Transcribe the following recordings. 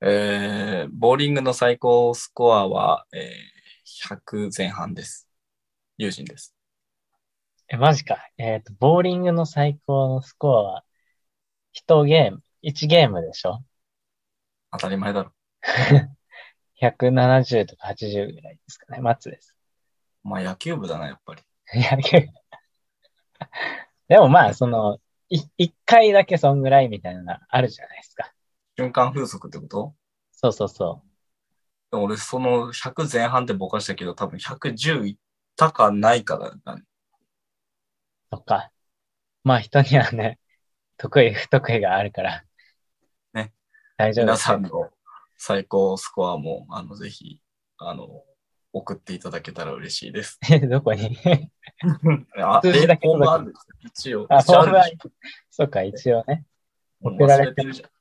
えー、ボーリングの最高スコアは、えー、100前半です。友人です。え、マジか。えっと、ボーリングの最高のスコアは、1ゲーム、1ゲームでしょ？当たり前だろ。?170 とか80ぐらいですかね。松です。まあ野球部だな、やっぱり。野球。でもまあ、その、い、一回だけそんぐらいみたいなのあるじゃないですか。瞬間風速ってこと？そうそうそでも俺、その100前半ってぼかしたけど、多分110いったかないかだね。う。とか。まあ人にはね、得意不得意があるから。ね。大丈夫皆ですよ。さんの最高スコアも、あの、ぜひ、あの、送っていただけたら嬉しいです。どこに？あ、数字だけ一応。あ、フォームはそうか、一応ね。ょ送られてるじゃん。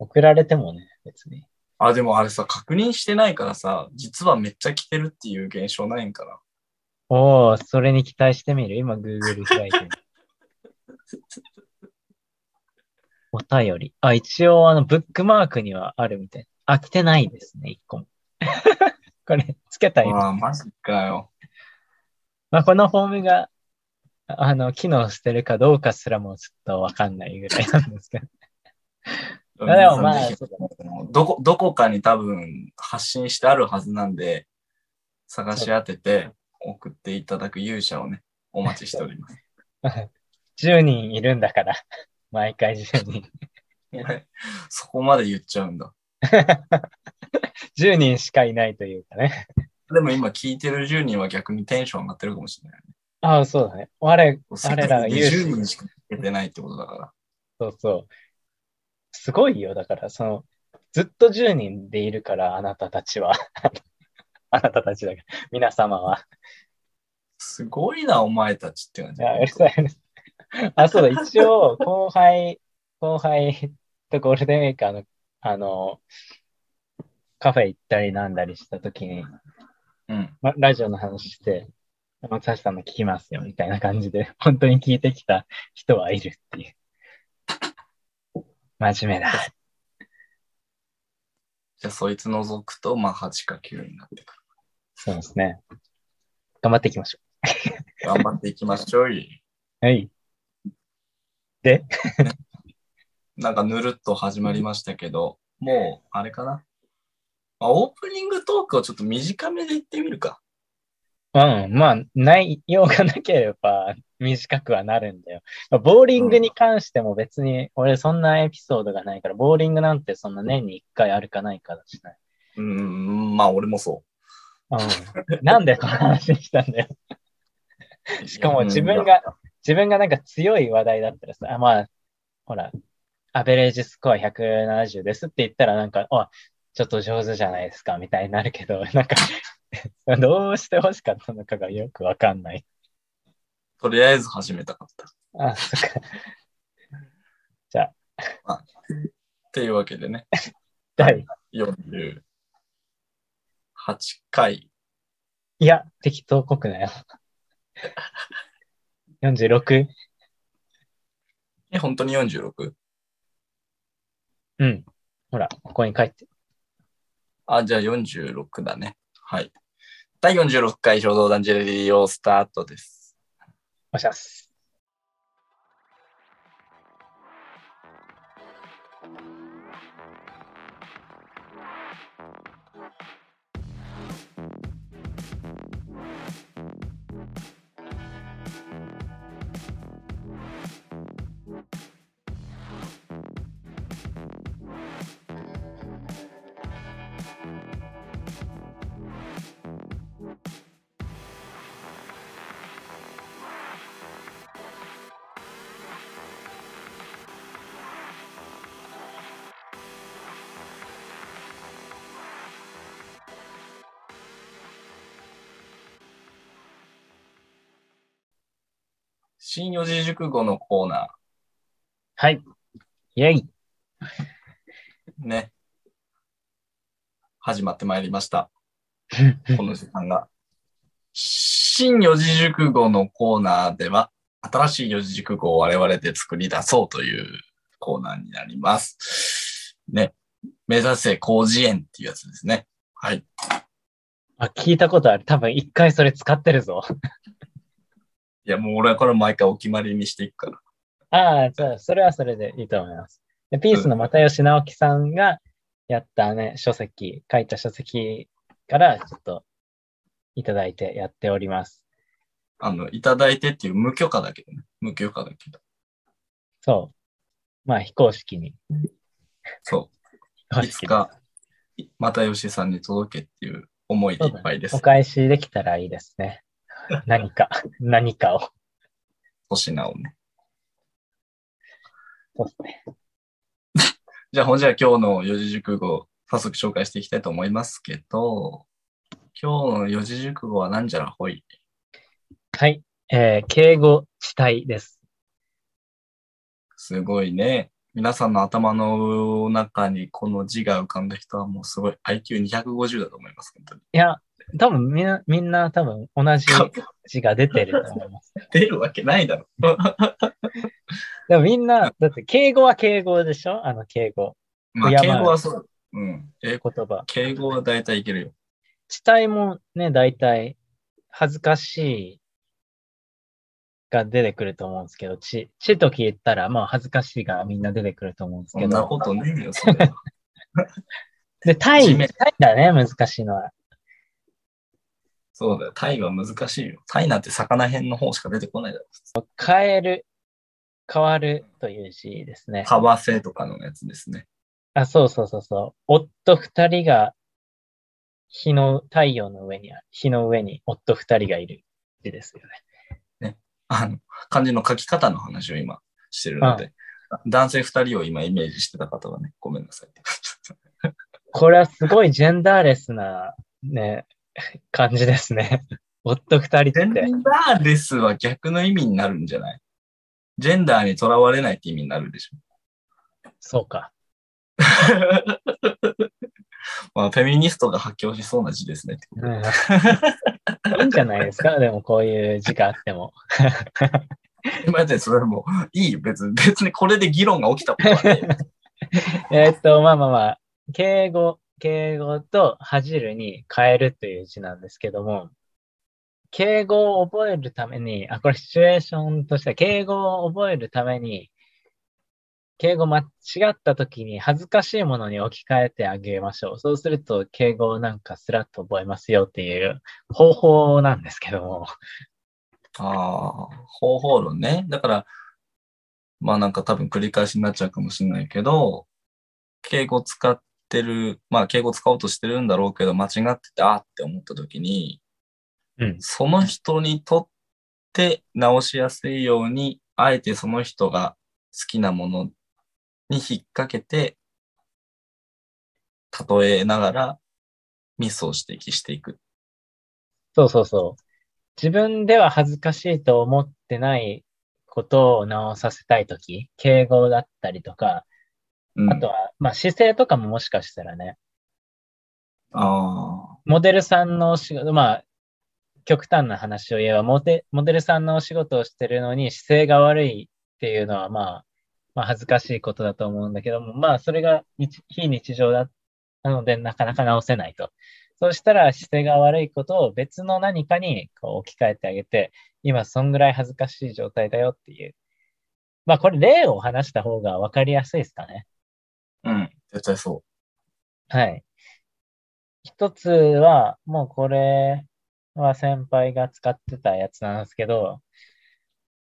送られてもね、別に。あ、でもあれさ、確認してないからさ、実はめっちゃ来てるっていう現象ないんかな？おー、それに期待してみる？今、Google 開いてる。お便り。あ、一応、あの、ブックマークにはあるみたい。あ、来てないですね、一個も。これ、つけたい。ああ、マジかよ。まあ、このフォームが、あの、機能してるかどうかすらもちょっとわかんないぐらいなんですけど。あでもまあ皆さんぜひどこ、どこかに多分発信してあるはずなんで、探し当てて送っていただく勇者をね、お待ちしております。10人いるんだから。毎回10人。そこまで言っちゃうんだ。10人しかいないというかね。でも今聞いてる10人は逆にテンション上がってるかもしれない。ああ、そうだね。我、我らが10勇人しか聞けてないってことだから。そうそう。すごいよ。だから、その、ずっと10人でいるから、あなたたちは。あなたたちだから、皆様は。すごいな、お前たちって感じい。や、うるさい、うるさい。あ、そうだ。一応、後輩、後輩とゴールデンウィーク、あの、あの、カフェ行ったりなんだりしたときに、うん。ま、ラジオの話して、松橋さんの聞きますよ、みたいな感じで、本当に聞いてきた人はいるっていう。真面目だ。じゃあ、そいつ除くと、まあ、8か9になってくる。そうですね。頑張っていきましょ頑張っていきましょうい。う。はい。で、なんかぬるっと始まりましたけど、もう、あれかな。まあ、オープニングトークをちょっと短めで言ってみるか。うん、まあ、内容がなければ 短くはなるんだよ。まあボーリングに関しても別に、俺そんなエピソードがないから、ボーリングなんてそんな年に一回あるかないかだしない。うーん、まあ、俺もそうん。なんでこの話にしたんだよ。う。しかも自分が、自分がなんか強い話題だったらさ、あまあ、ほら、アベレージスコア170ですって言ったらなんか、あ、ちょっと上手じゃないですかみたいになるけど、なんか、どうして欲しかったのかがよくわかんない。とりあえず始めたかった。あ、そっか。っていうわけでね、第、48回。いや、適当っぽくないよ。46? え、本当に 46? うん。ほら、ここに書いて。あ、じゃあ46だね。はい。第46回衝動団ジェレディオスタートです。おしゃす。新四字熟語のコーナはい。イェイ。ー、ね。始まってまいりました。この時間が。新四字熟語のコーナーでは、新しい四字熟語を我々で作り出そうというコーナーになります。ね。目指せ広辞苑っていうやつですね。はい。あ、聞いたことある。多分一回それ使ってるぞ。いや、もう俺はこれ毎回お決まりにしていくから。ああ、じゃあ、それはそれでいいと思います。で、ピースの又吉直樹さんがやったね、書籍、書いた書籍からちょっといただいてやっております。あの、いただいてっていう無許可だけどね。無許可だけど。そう。まあ、非公式に。そう。いつか、又吉さんに届けっていう思いでいっぱいですお。返しできたらいいですね。何か、何かを。粗品をね。そうですね。じゃあ、ほんじゃあ今日の四字熟語、早速紹介していきたいと思いますけど、今日の四字熟語はなんじゃらほい？はい。えー敬語地帯です。すごいね。皆さんの頭の中にこの字が浮かんだ人はもうすごい IQ250 だと思います。本当に。いや、多分みんな、みんな多分同じ字が出てると思います。出るわけないだろ。でもみんな、だって敬語は敬語でしょ？あの敬語。まあ、敬語はそう。うん。え、言葉。敬語は大体いけるよ。地帯もね、大体、恥ずかしいが出てくると思うんですけど、地、地と聞いたら、まあ恥ずかしいがみんな出てくると思うんですけど。そんなことねえよ、それは。で、タイ、タイだね、難しいのは。そうだよ。タイは難しいよ。タイなんて魚編の方しか出てこないだろ。変える、変わるという字ですね。タワセとかのやつですね。あ、そうそうそうそう。夫二人が、日の、太陽の上にある、日の上に夫二人がいる字ですよね。あの、漢字の書き方の話を今してるので、男性二人を今イメージしてた方はね、ごめんなさい。これはすごいジェンダーレスな、ね、感じですね。夫二人って。ジェンダーレスは逆の意味になるんじゃない？ジェンダーにとらわれないって意味になるでしょ。そうか。まあ、フェミニストが発狂しそうな字ですねうん、いいんじゃないですか？でもこういう字があっても。今でそれもういいよ。別に、別にこれで議論が起きたことはね。えーっと、まあまあまあ、敬語、敬語と恥じるに変えるという字なんですけども、敬語を覚えるために、あ、これシチュエーションとしては、敬語を覚えるために、敬語間違った時に恥ずかしいものに置き換えてあげましょう。そうすると、敬語をなんかスラッと覚えますよっていう方法なんですけども。ああ、方法論ね。だから、まあなんか多分繰り返しになっちゃうかもしれないけど、敬語使ってる、まあ敬語使おうとしてるんだろうけど、間違ってて、あーって思った時に、うん。その人にとって直しやすいように、あえてその人が好きなものに引っ掛けて、例えながらミスを指摘していく。そうそうそう。自分では恥ずかしいと思ってないことを直させたいとき、敬語だったりとか、うん、あとは、まあ姿勢とかももしかしたらね、あモデルさんのお仕事、まあ、極端な話を言えば、モデモデルさんのお仕事をしてるのに姿勢が悪いっていうのは、まあ、まあ恥ずかしいことだと思うんだけども、まあそれが日非日常だ、なのでなかなか直せないと。そうしたら姿勢が悪いことを別の何かにこう置き換えてあげて、今そんぐらい恥ずかしい状態だよっていう。まあこれ例を話した方がわかりやすいですかね。あ、うん、絶対そはい。一つは、もうこれは先輩が使ってたやつなんですけど、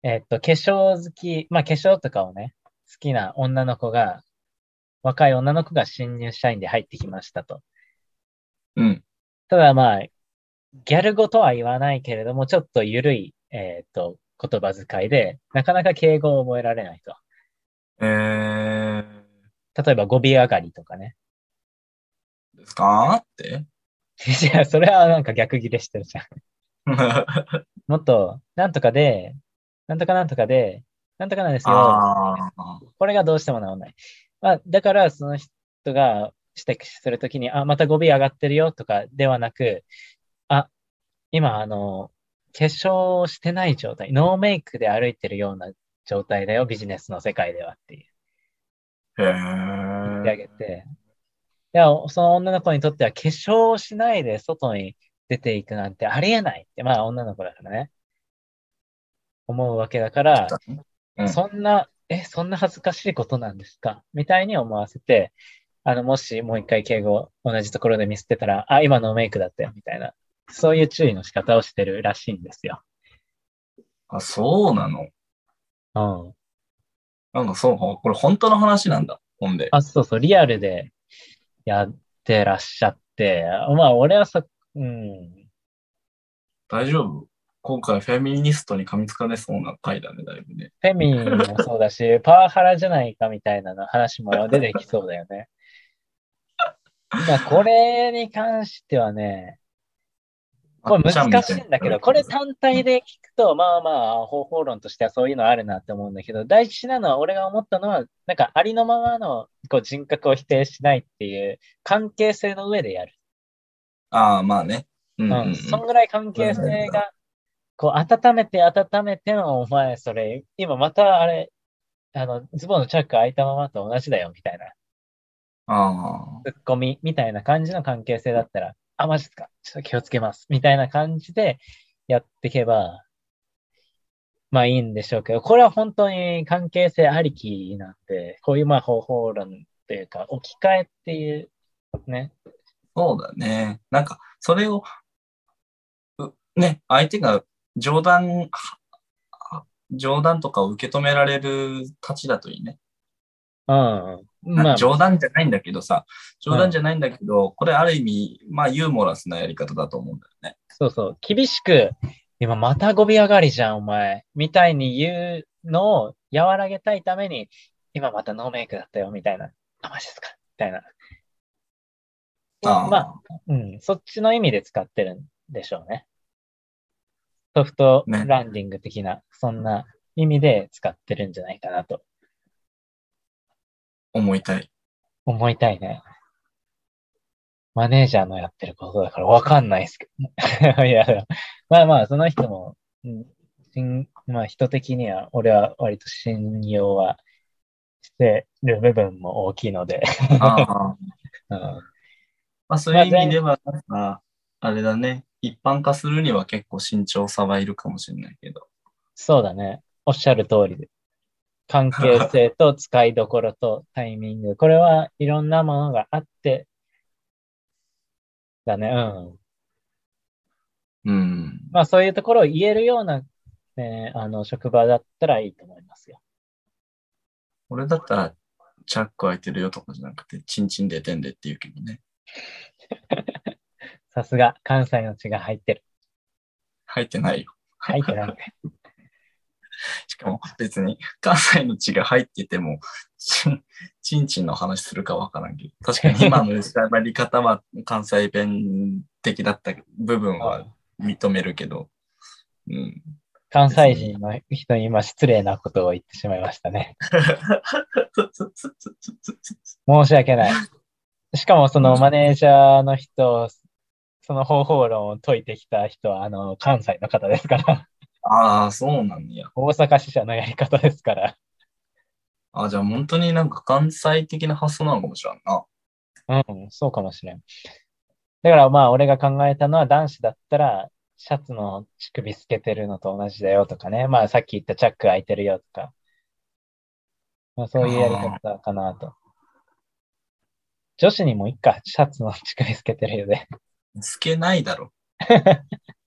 えっと、化粧好き、まあ化粧とかをね、好きな女の子が、若い女の子が新入社員で入ってきましたと。う。うん。ただまあ、ギャル語とは言わないけれども、ちょっと緩い、えっと、言葉遣いで、なかなか敬語を覚えられないと。えー、例えば語尾上がりとかね。ですか？って？いや、それはなんか逆ギレしてるじゃん。もっと、なんとかで、なんとかなんとかで、なんとかなんですよ。これがどうしても治らない。まあ、だから、その人が指摘するときに、あ、また語尾上がってるよとかではなく、あ、今、あの、化粧をしてない状態、ノーメイクで歩いてるような状態だよ、ビジネスの世界ではっていう。へ言ってあげえ。て、や、その女の子にとっては化粧をしないで外に出ていくなんてありえないって、まあ女の子だからね。思うわけだから、うんそんな、え、そんな恥ずかしいことなんですか？みたいに思わせて、あの、もしもう一回敬語同じところでミスってたら、あ、今のメイクだったよ、みたいな。そういう注意の仕方をしてるらしいんですよ。あ、そうなの？うん。なんかそう、これ本当の話なんだ。ほんで。あ、そうそう、リアルでやってらっしゃって、まあ、俺はさ、うん、大丈夫？今回フェミニストに噛みつかれそうな回だね、だいぶね。フェミもそうだし、パワハラじゃないかみたいなの話も出てきそうだよね。まあ、これに関してはね、これ難しいんだけど、これ単体で聞くと、まあまあ、方法論としてはそういうのあるなって思うんだけど、大事なのは、俺が思ったのは、なんかありのままのこう人格を否定しないっていう関係性の上でやる。ああ、まあね。うんうん。そんぐらい関係性が、こう、温めて温めての、お前、それ、今またあれ、あの、ズボンのチャック開いたままと同じだよ、みたいな。あツッコミみたいな感じの関係性だったら、あ、マジっすか？ちょっと気をつけます。みたいな感じでやっていけば、まあいいんでしょうけど、これは本当に関係性ありきなんで、こういうまあ方法論というか、置き換えっていう、ね。そうだね。なんか、それを、ね、相手が冗談、冗談とかを受け止められるたちだといいね。うん。まあ、冗談じゃないんだけどさ、冗談じゃないんだけど、これある意味、まあユーモラスなやり方だと思うんだよね。そうそう。厳しく、今また語尾上がりじゃん、お前。みたいに言うのを和らげたいために、今またノーメイクだったよ、みたいな。あ、マジですかみたいな。ああまあ、うん、そっちの意味で使ってるんでしょうね。ソフトねランディング的な、そんな意味で使ってるんじゃないかなと思いたい。思いたいね。マネージャーのやってることだからわかんないですけど。いや、まあまあ、その人も、うん信まあ人的には、俺は割と信用はしてる部分も大きいので、ああ うん、まあそういう意味では、なんかあれだね。一般化するには結構慎重さはいるかもしれないけど。そうだね。おっしゃる通りで。関係性と使いどころとタイミング。これはいろんなものがあって、だね。うん。うん。まあそういうところを言えるような、ね、あの、職場だったらいいと思いますよ。俺だったら、チャック開いてるよとかじゃなくて、チンチン出てんでって言うけどね。さすが、関西の血が入ってる。入ってないよ。入ってない。しかも別に関西の血が入ってても、チンチンチンの話するかわからんけど、確かに今の喋り方は関西弁的だった部分は認めるけど、うん。関西人の人に今失礼なことを言ってしまいましたね。申し訳ない。しかもそのマネージャーの人、その方法論を解いてきた人は、あの、関西の方ですから、ああ、そうなんや。大阪支社のやり方ですから。あじゃあ本当になんか関西的な発想なのかもしれんな。うん、そうかもしれん。だからまあ、俺が考えたのは男子だったら、シャツの乳首透けてるのと同じだよとかね。まあ、さっき言ったチャック開いてるよとか。まあ、そういうやり方かなと。女子にもいっか、シャツの乳首透けてるよで。透けないだろ。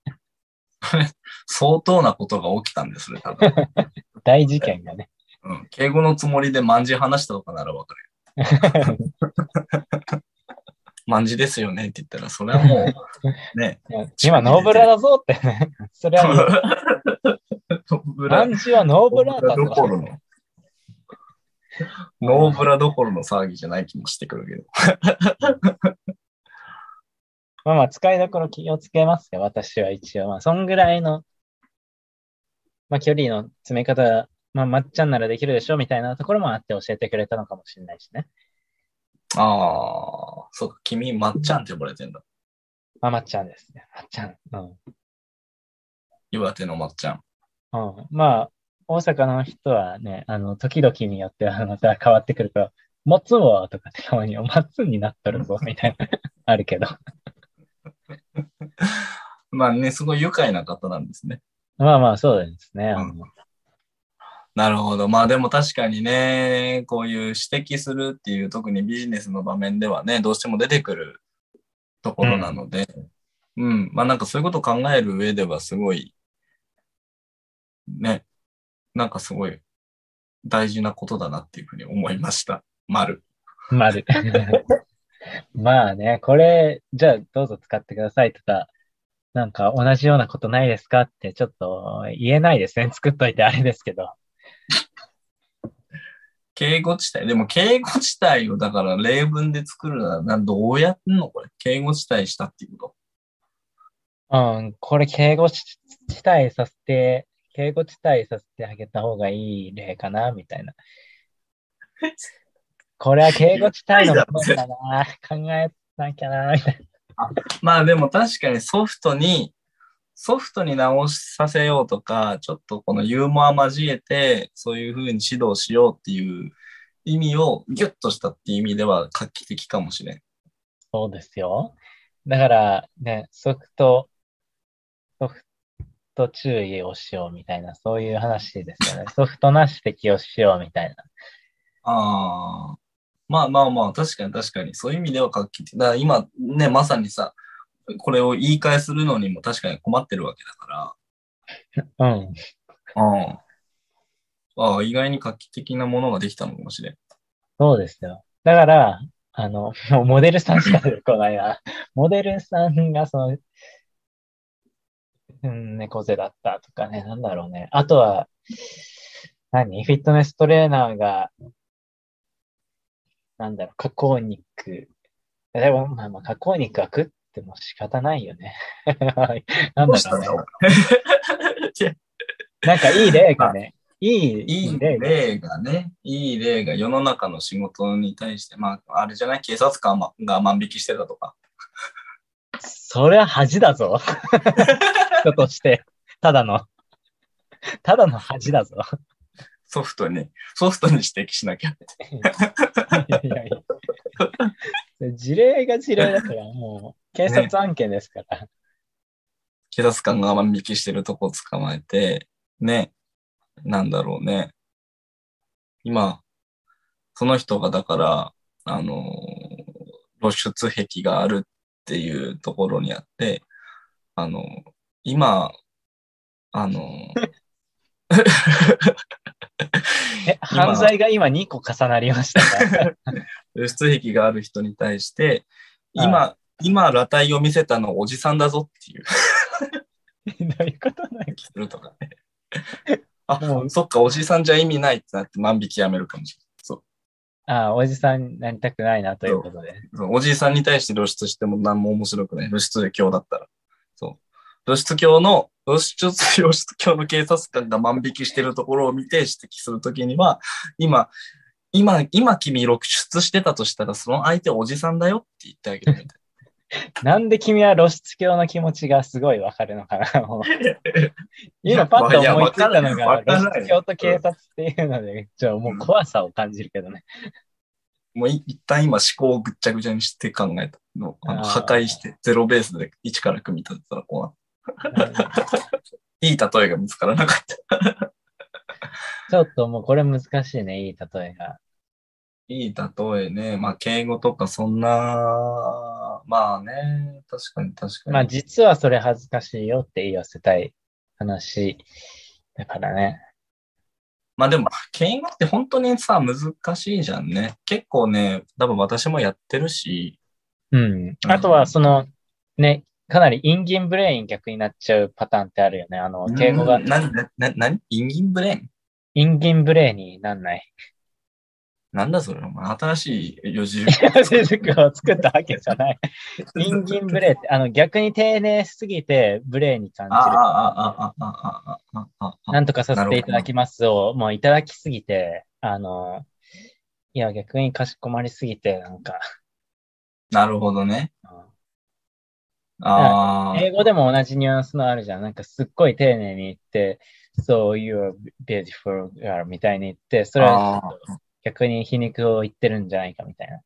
相当なことが起きたんです、それ多分。大事件がね。うん。敬語のつもりで万字話したとかならわかるよ。万字ですよねって言ったら、それはもう、ね。今、ノーブラだぞってね。それはもう、ノーブラ漢字はノーブラだどころぞ。の。ノーブラどころの騒ぎじゃない気もしてくるけど。まあまあ、使いどころ気をつけますよ、私は一応。まあ、そんぐらいの、まあ、距離の詰め方、まあ、まっちゃんならできるでしょ、みたいなところもあって教えてくれたのかもしれないしね。ああ、そうか、君、まっちゃんって呼ばれてんだ。まあ、まっちゃんですね。まっちゃん。うん。岩手のまっちゃん。うん。まあ、大阪の人はね、あの、時々によっては また変わってくるから、松はとかってたまに、松になっとるぞ、みたいな、あるけど。まあね、すごい愉快な方なんですね。まあまあ、そうですね。あのなるほど。まあでも確かにね、こういう指摘するっていう、特にビジネスの場面ではね、どうしても出てくるところなので、うん、まあなんかそういうことを考える上ではすごい、ね、なんかすごい大事なことだなっていうふうに思いました。丸。丸。まあね、これ、じゃあどうぞ使ってくださいとか、なんか同じようなことないですかってちょっと言えないですね。作っといてあれですけど。敬語地帯。でも敬語地帯をだから例文で作るならなどうやってんの？これ。敬語地帯したっていうこと。うん、これ敬語地帯させて、敬語地帯させてあげた方がいい例かな、みたいな。これは敬語地帯のものだな、考えなきゃな、みたいまあでも確かにソフトに、ソフトに直させようとか、ちょっとこのユーモア交えて、そういうふうに指導しようっていう意味をギュッとしたっていう意味では画期的かもしれん。そうですよ。だからね、ソフト、ソフト注意をしようみたいな、そういう話ですよね。ソフトな指摘をしようみたいな。ああ。まあまあまあ、確かに確かに。そういう意味では画期的。だから今ね、まさにさ、これを言い換えするのにも確かに困ってるわけだから。うん。うん。ああ、意外に画期的なものができたのかもしれん。そうですよ。だから、あの、モデルさんしか出てこないな。モデルさんがその、うん、猫背だったとかね、なんだろうね。あとは、何？フィットネストレーナーが、なんだろう、加工肉。でも、まあまあ、加工肉は食っても仕方ないよね。なんだろうね。なんかいい例がね、いい、いい例が例がね、いい例が世の中の仕事に対して、まあ、あれじゃない？警察官が万引きしてたとか。それは恥だぞ。人として。ただの、ただの恥だぞ。ソフトに、ソフトに指摘しなきゃって。いやいや。事例が事例だから、もう、警察案件ですから。警察官が万引きしてるとこ捕まえて、ね、なんだろうね。今、その人がだから、あの、露出癖があるっていうところにあって、あの、今、あの、え、犯罪が今2個重なりましたか？露出癖がある人に対して、今、今、裸体を見せたのおじさんだぞっていう、どういうことなんするとか？ね。あも、うそっか、おじさんじゃ意味ないってなって万引きやめるかもしれない。そう。ああ、おじさんになりたくないなということで。そうおじいさんに対して露出しても何も面白くない。露出狂だったら。そう。露出狂の、露出、露出狂の警察官が万引きしてるところを見て指摘するときには、今、今、今君露出してたとしたら、その相手おじさんだよって言ってあげるみたいなんで君は露出狂の気持ちがすごいわかるのかなもうな。今パッと思いついたのが露出狂と警察っていうので、ちょ、もう怖さを感じるけどね。もうい一旦今思考をぐっちゃぐちゃにして考えたの。あの破壊して、ゼロベースで一から組み立てたらこうな いい例えが見つからなかった。ちょっともうこれ難しいね、いい例えが。いい例えね。まあ、敬語とかそんな、まあね、確かに確かに。まあ実はそれ恥ずかしいよって言わせたい話だからね。まあでも、敬語って本当にさ、難しいじゃんね。結構ね、多分私もやってるし、うん。あとはその、ね、かなりインギンブレイン逆になっちゃうパターンってあるよね。あの、敬語がうんな、な、な、な、インギンブレーンイン？ギンブレイになんない。なんだそれお前、新しい四字いや、手塾を作ったわけじゃない。インギンブレイって、あの、逆に丁寧すぎてブレイに感じる。ああ、ああ、ああ、ああ、ああ、あなんとかさせていただきますを、もういただきすぎて、あの、いや、逆にかしこまりすぎて、なんか、なるほどね。英語でも同じニュアンスのあるじゃん。なんかすっごい丁寧に言って、So you're beautiful girl みたいに言って、それは逆に皮肉を言ってるんじゃないかみたいな。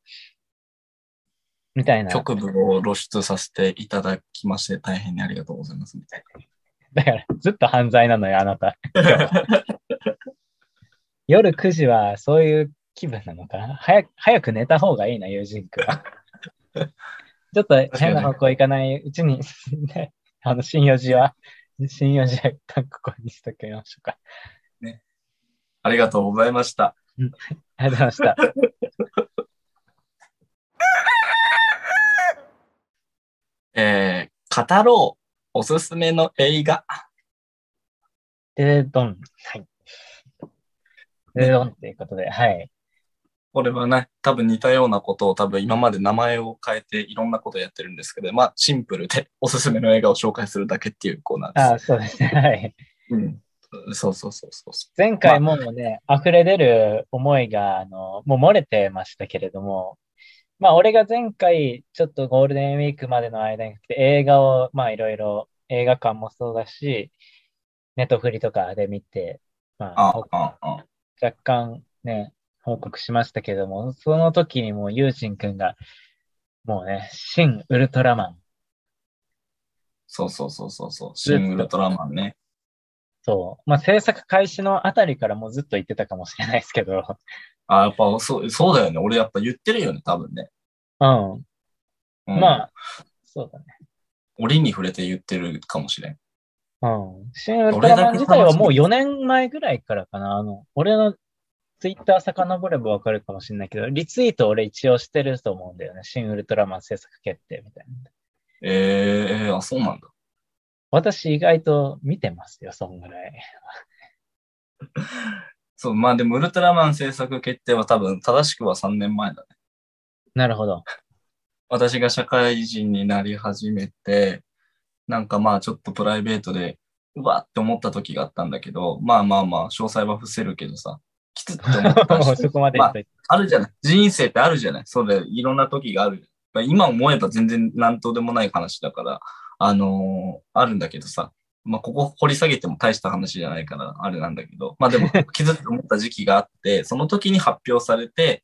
みたいな。局部を露出させていただきまして、大変にありがとうございます。みたい だから、ずっと犯罪なのよ、あなた。夜9時はそういう気分なのかな？早く早く寝た方がいいな、友人君は。ちょっと変な方向行かないうちに、ね、あの、新4時は、新4時は一旦ここにしときましょうか。ありがとうございました。ありがとうございました。えー、語ろう。おすすめの映画。でドン。はい。でドンっていうことで、はい。これはね、多分似たようなことを多分今まで名前を変えていろんなことをやってるんですけど、まあシンプルで おすすめの映画を紹介するだけっていうコーナーです。ああ、そうですね。はい。うん、そうそうそうそうそ前回もうね、溢れ出る思いが、あの、もう漏れてましたけれども、まあ、俺が前回、ちょっとゴールデンウィークまでの間に映画を、まあ、いろいろ、映画館もそうだし、ネットフリとかで見て、まあ、あああ若干ね、報告しましたけども、その時にもうユージン君が、もうね、新ウルトラマン、そうそうそうそうそう。シン・ウルトラマンね。そう、まあ、制作開始のあたりからもうずっと言ってたかもしれないですけど、あ、やっぱそう、そうだよね。俺やっぱ言ってるよね、多分ね。うん、うん、まあ、そうだね。折に触れて言ってるかもしれん。うん。新ウルトラマン自体はもう4年前ぐらいからかな。あの、俺のツイッター遡ればわかるかもしれないけど、リツイート俺一応してると思うんだよね。新ウルトラマン制作決定みたいな。ええー、あ、そうなんだ。私意外と見てますよ、そんぐらい。そう、まあでもウルトラマン制作決定は多分正しくは3年前だね。なるほど。私が社会人になり始めて、なんかまあちょっとプライベートで、うわって思った時があったんだけど、まあまあまあ、詳細は伏せるけどさ、きつって思ったし そこまで言っといて。あるじゃない。人生ってあるじゃない。それ、いろんな時がある。今思えば全然何とでもない話だから、あのーあるんだけどさ、まあ、ここ掘り下げても大した話じゃないから、あれなんだけど、まあでも、気づって思った時期があって、その時に発表されて、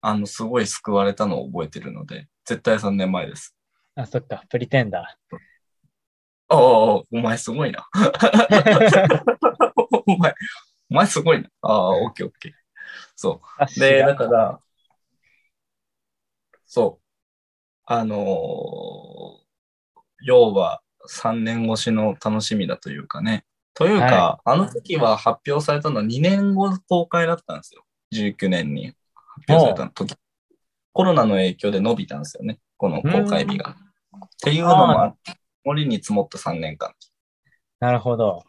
あの、すごい救われたのを覚えてるので、絶対3年前です。あ、そっか、プリテンダああ、お前すごいな。お前、お前すごいな。ああ、オッケーオッケー。そう。ー。で、あだから、そう。あのー要は3年越しの楽しみだというかね。というか、はあの時は発表されたのは2年後公開だったんですよ。19年に発表された時。コロナの影響で伸びたんですよね。この公開日が。っていうのもあって、森に積もった3年間。なるほど。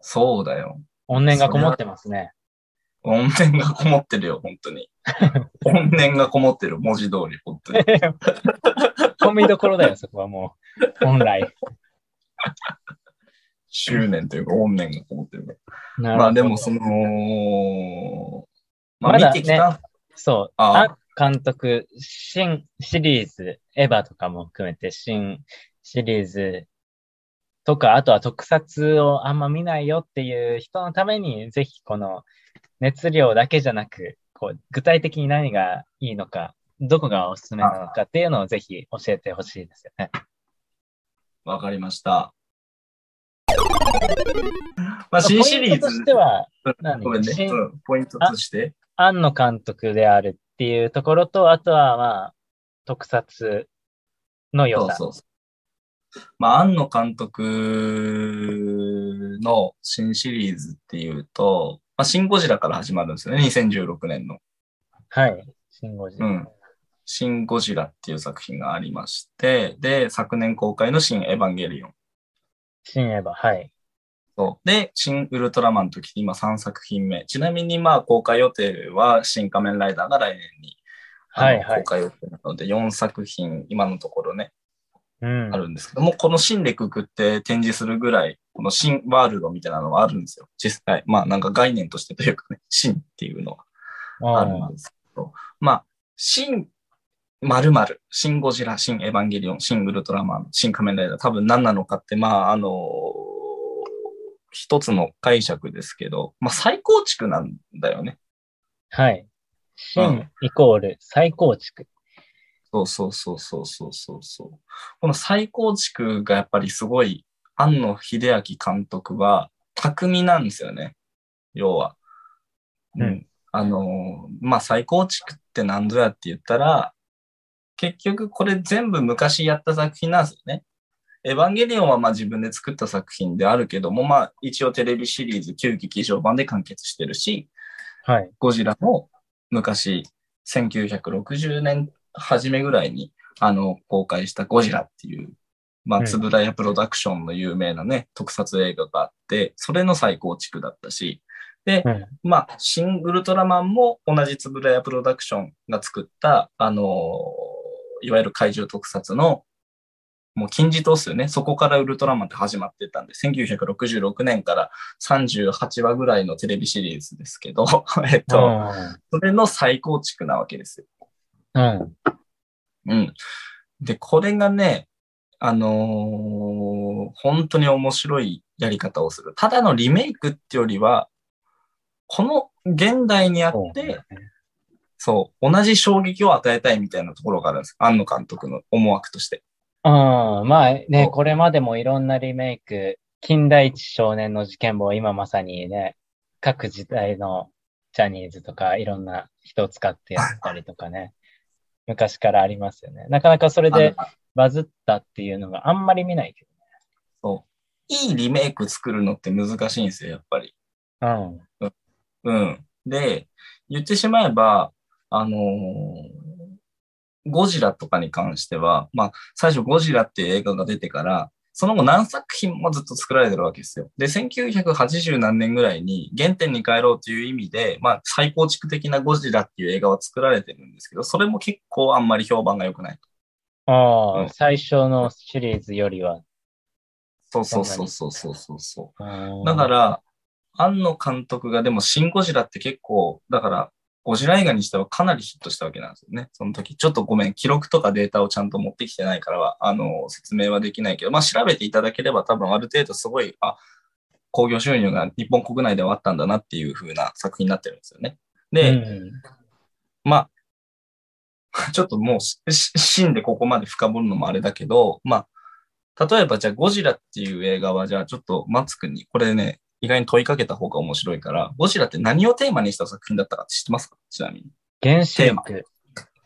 そうだよ。怨念がこもってますね。怨念がこもってるよ、本当に。怨念がこもってる、文字通り、本当に。込みどころだよ、そこはもう。本来。執念というか、怨念がこもってるまあでも、その、まあ見てきた、そう。ああ監督、新シリーズ、エヴァとかも含めて、新シリーズとか、あとは特撮をあんま見ないよっていう人のために、ぜひこの熱量だけじゃなく、こう具体的に何がいいのか、どこがおすすめなのかっていうのをぜひ教えてほしいですよね。わかりました。まあ、新シリーズとしては、何ごめんね、新うんポイントとして。庵野監督であるっていうところと、あとはまあ、特撮の良さ。そうそうそう。まあ、庵野監督の新シリーズっていうと、まあ、シン・ゴジラから始まるんですよね、2016年の。はい。シン・ゴジラ。うん。シン・ゴジラっていう作品がありまして、で、昨年公開の新・エヴァンゲリオン。シン・エヴァ、はい。そうで、新ウルトラマンの時今3作品目。ちなみにまあ公開予定は新仮面ライダーが来年に、はいはい公開予定なので4作品今のところね、うんあ。るんですけども、この新でくくって展示するぐらい、この新ワールドみたいなのはあるんですよ。実際。まあなんか概念としてというかね、新っていうのはあるんですけど、まあ、新〇〇、新ゴジラ、新エヴァンゲリオン、新ウルトラマン、新仮面ライダー、多分何なのかって、まあ、あの一つの解釈ですけど、まあ、再構築なんだよね。はい。う新んイコール再構築。そうそうそうそうそうそうそう。この再構築がやっぱりすごい、庵野秀明監督は巧みなんですよね。要は。うんあの、まあ、再構築って何ぞやって言ったら、結局これ全部昔やった作品なんですよね。エヴァンゲリオンはまあ自分で作った作品であるけども、まあ一応テレビシリーズ旧劇場版で完結してるし、はい。ゴジラも昔、1960年初めぐらいに、あの、公開したゴジラっていう、まあ、うんつぶらやプロダクションの有名なね、特撮映画があって、それの再構築だったし、で、うん。まあ、シン・ウルトラマンも同じつぶらやプロダクションが作った、あのいわゆる怪獣特撮の、もう金字塔っすよね。そこからウルトラマンって始まってたんで、1966年から38話ぐらいのテレビシリーズですけど、えっと、それの再構築なわけですよ。うん。うん。で、これがね、あのー本当に面白いやり方をする。ただのリメイクってよりは、この現代にあって、そうねそう、同じ衝撃を与えたいみたいなところがあるんです。庵野監督の思惑として。うん。まあね、これまでもいろんなリメイク、近代一少年の事件簿、今まさにね、各時代のジャニーズとかいろんな人を使ってやったりとかね、昔からありますよね。なかなかそれでバズったっていうのがあんまり見ないけそう。いいリメイク作るのって難しいんですよ、やっぱり。ど。うん。で、言ってしまえば、あのーゴジラとかに関しては、まあ、最初ゴジラっていう映画が出てから、その後何作品もずっと作られてるわけですよ。で、1980何年ぐらいに原点に帰ろうという意味で、まあ、再構築的なゴジラっていう映画は作られてるんですけど、それも結構あんまり評判が良くない。うん。ああ、うん最初のシリーズよりは。そうそうそうそうそうそうそう。うんだから、庵野監督がでも、シン・ゴジラって結構、だから、ゴジラ映画にしてはかなりヒットしたわけなんですよね。その時。ちょっとごめん、記録とかデータをちゃんと持ってきてないからは、あの、説明はできないけど、まあ、調べていただければ多分ある程度すごい、あ、興行収入が日本国内ではあったんだなっていう風な作品になってるんですよね。で、うんまあ、ちょっともう芯でここまで深掘るのもあれだけど、まあ、例えばじゃあゴジラっていう映画は、じゃあちょっとマツ君に、これね、意外に問いかけた方が面白いから、ゴジラって何をテーマにした作品だったかって知ってますか？ちなみに。原子力、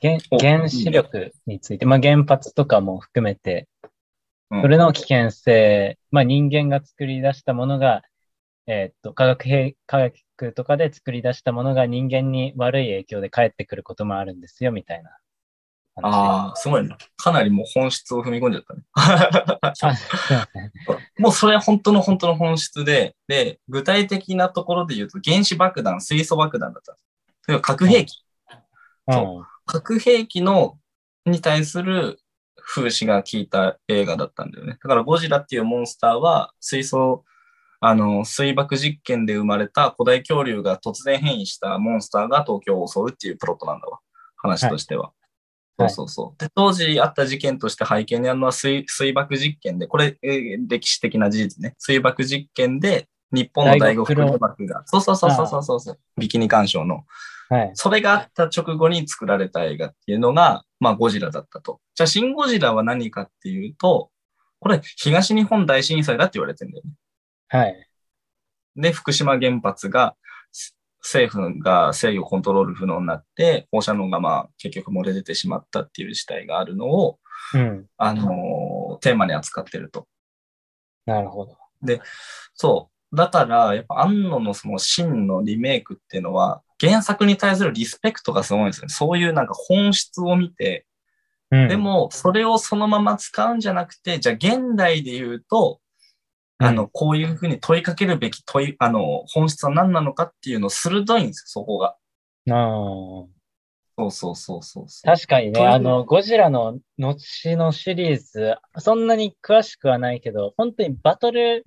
原お原子力について、まあ原発とかも含めて、うん。それの危険性、まあ人間が作り出したものが、えーっと、化学兵、化学とかで作り出したものが人間に悪い影響で返ってくることもあるんですよ、みたいな。話。ああ、すごいな。かなりもう本質を踏み込んじゃったね。もうそれは本当の本当の本質で、で、具体的なところで言うと原子爆弾、水素爆弾だったんです。要は核兵器。うん。核兵器の、に対する風刺が効いた映画だったんだよね。だからゴジラっていうモンスターは水素、あの、水爆実験で生まれた古代恐竜が突然変異したモンスターが東京を襲うっていうプロットなんだわ。話としては。はいそうそうそう。で、当時あった事件として背景にあるのは水水爆実験で、これ、えー歴史的な事実ね。水爆実験で日本の第五福島爆が、そうそうそうそうそうそう、ビキニ干渉のはい。それがあった直後に作られた映画っていうのが、まあ、ゴジラだったと。じゃあ、シン・ゴジラは何かっていうと、これ、東日本大震災だって言われてるんだよね。はい。で、福島原発が、す政府が制御コントロール不能になって、放射能がまあ、結局漏れ出てしまったっていう事態があるのを、うん。あのーテーマに扱ってると。なるほど。そう。だから、やっぱ、安野のその真のリメイクっていうのは、原作に対するリスペクトがすごいんですよね。そういうなんか本質を見て、うん。で、も、それをそのまま使うんじゃなくて、じゃあ現代で言うと、あの、こういうふうに問いかけるべき問い、あの、本質は何なのかっていうの鋭いんですよ、そこが。ああ。そうそうそうそうそう。確かにね、あの、ゴジラの後のシリーズ、そんなに詳しくはないけど、本当にバトル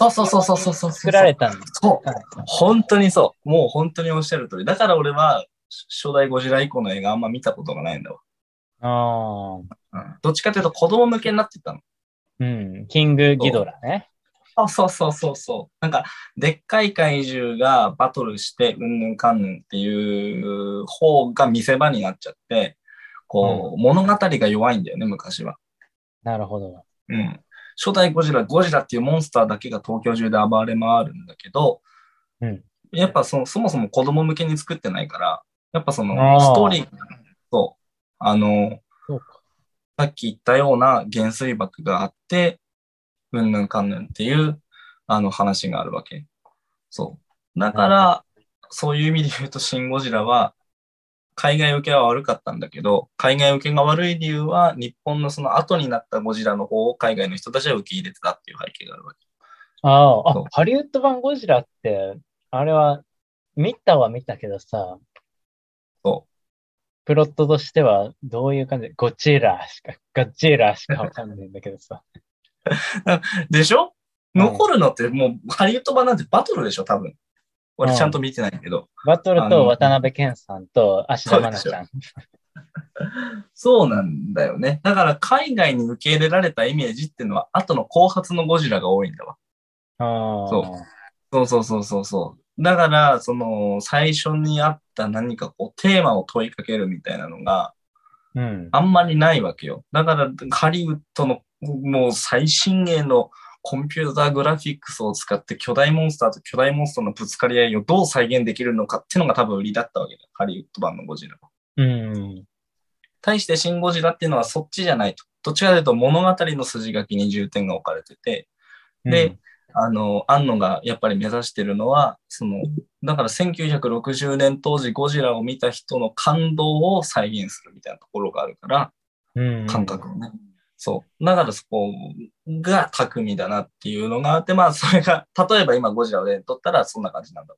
そうそうそうそうそうそう。作られたんです。そう。はい本当にそう。もう本当におっしゃる通り。だから俺は、初代ゴジラ以降の映画あんま見たことがないんだわ。ああ。うん、どっちかというと子供向けになってたの。うん。キングギドラね。あ、そうそうそうそう。なんか、でっかい怪獣がバトルして、うんぬんかんぬんっていう方が見せ場になっちゃって、こう、物語が弱いんだよね、昔は。なるほど。うん。初代ゴジラ、ゴジラっていうモンスターだけが東京中で暴れ回るんだけど、うんやっぱそのそもそも子供向けに作ってないから、やっぱそのストーリーと、あの。さっき言ったような原水爆があって、うんぬんかんぬんっていう、あの話があるわけ。そう。だから、そういう意味で言うと、シン・ゴジラは、海外受けは悪かったんだけど、海外受けが悪い理由は、日本のその後になったゴジラの方を海外の人たちは受け入れてたっていう背景があるわけ。ああ、ハリウッド版ゴジラって、あれは、見たは見たけどさ、そプロットとしてはどういう感じ？ゴジラしか、ゴジラしかわかんないんだけどさ。う。でしょ？うん残るのってもう、ハリウッド版なんてバトルでしょ、多分。俺うんちゃんと見てないけど。バトルと渡辺謙さんと芦田愛菜ちゃん。そうなんだよね。だから海外に受け入れられたイメージっていうのは、後の後発のゴジラが多いんだわ。あそうそうそうそうそう。だから、その、最初にあった何かこう、テーマを問いかけるみたいなのがうん。あんまりないわけよ。だから、ハリウッドのもう最新鋭のコンピューターグラフィックスを使って巨大モンスターと巨大モンスターのぶつかり合いをどう再現できるのかっていうのが多分売りだったわけだ。ハリウッド版のゴジラは。うん。対してシン・ゴジラっていうのはそっちじゃないと。どっちかというと物語の筋書きに重点が置かれてて、で、あの、安野がやっぱり目指してるのは、その、だから1960年当時ゴジラを見た人の感動を再現するみたいなところがあるから、うん、感覚をね。そう。だからそこが巧みだなっていうのがあって、まあそれが、例えば今ゴジラを例にとったらそんな感じなんだ。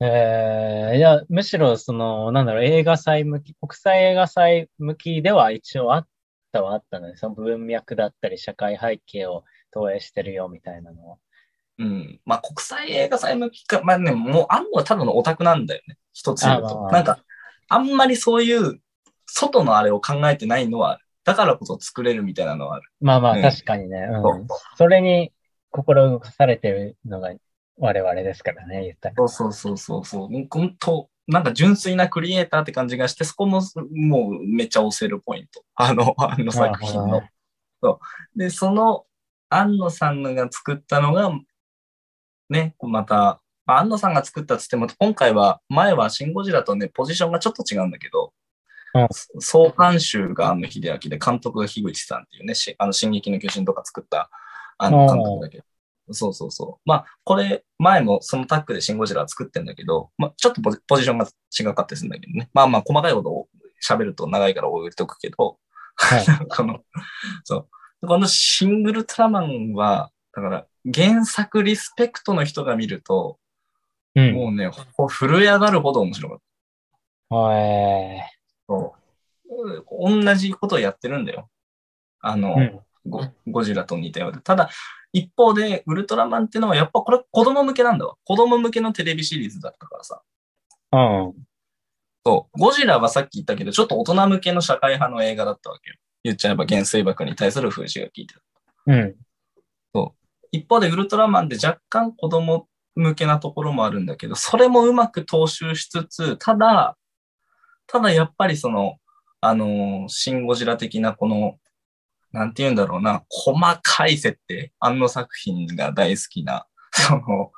えー、いや、むしろ、その、なんだろう、映画祭向き、国際映画祭向きでは一応あったはあったので、その文脈だったり、社会背景を投影してるよみたいなのは。うん。まあ国際映画祭向きか、まあね、もう安野はただのオタクなんだよね。一つ言うと。あまあなんか、あんまりそういう外のあれを考えてないのはある。だからこそ作れるみたいなのはある。まあまあ、うん確かにね、そううん。それに心動かされてるのが我々ですからね、言ったら。そうそうそうそうそう。もう本当、なんか純粋なクリエイターって感じがして、そこももうめっちゃ押せるポイント。あの、あの作品の。そう。で、その、安野さんが作ったのが、ね、また、まあ安野さんが作ったっつっても、今回は、前はシン・ゴジラとね、ポジションがちょっと違うんだけど、うん総監修が安野秀明で、監督が樋口さんっていうね、しあの、進撃の巨人とか作った、あの、監督だけど。そうそうそう。まあ、これ、前もそのタッグでシン・ゴジラは作ってんだけど、まあ、ちょっとポジポジションが違かったりするんだけどね。まあまあ、細かいことを喋ると長いから置いとくけど、はい この、そう。このシングルトラマンは、だから、原作リスペクトの人が見ると、うん。もうね、ほ震え上がるほど面白かった。えそう同じことをやってるんだよ。あの、ー、うん。ゴゴジラと似たようで。ただ、一方で、ウルトラマンっていうのは、やっぱこれ子供向けなんだわ。子供向けのテレビシリーズだったからさ。うん。そう。ゴジラはさっき言ったけど、ちょっと大人向けの社会派の映画だったわけよ。言っちゃえば原水爆に対する風刺が効いてた。うん。一方で、ウルトラマンで若干子供向けなところもあるんだけど、それもうまく踏襲しつつ、ただ、ただやっぱりその、あのーシン・ゴジラ的なこの、なんて言うんだろうな、細かい設定、あの作品が大好きな、その、は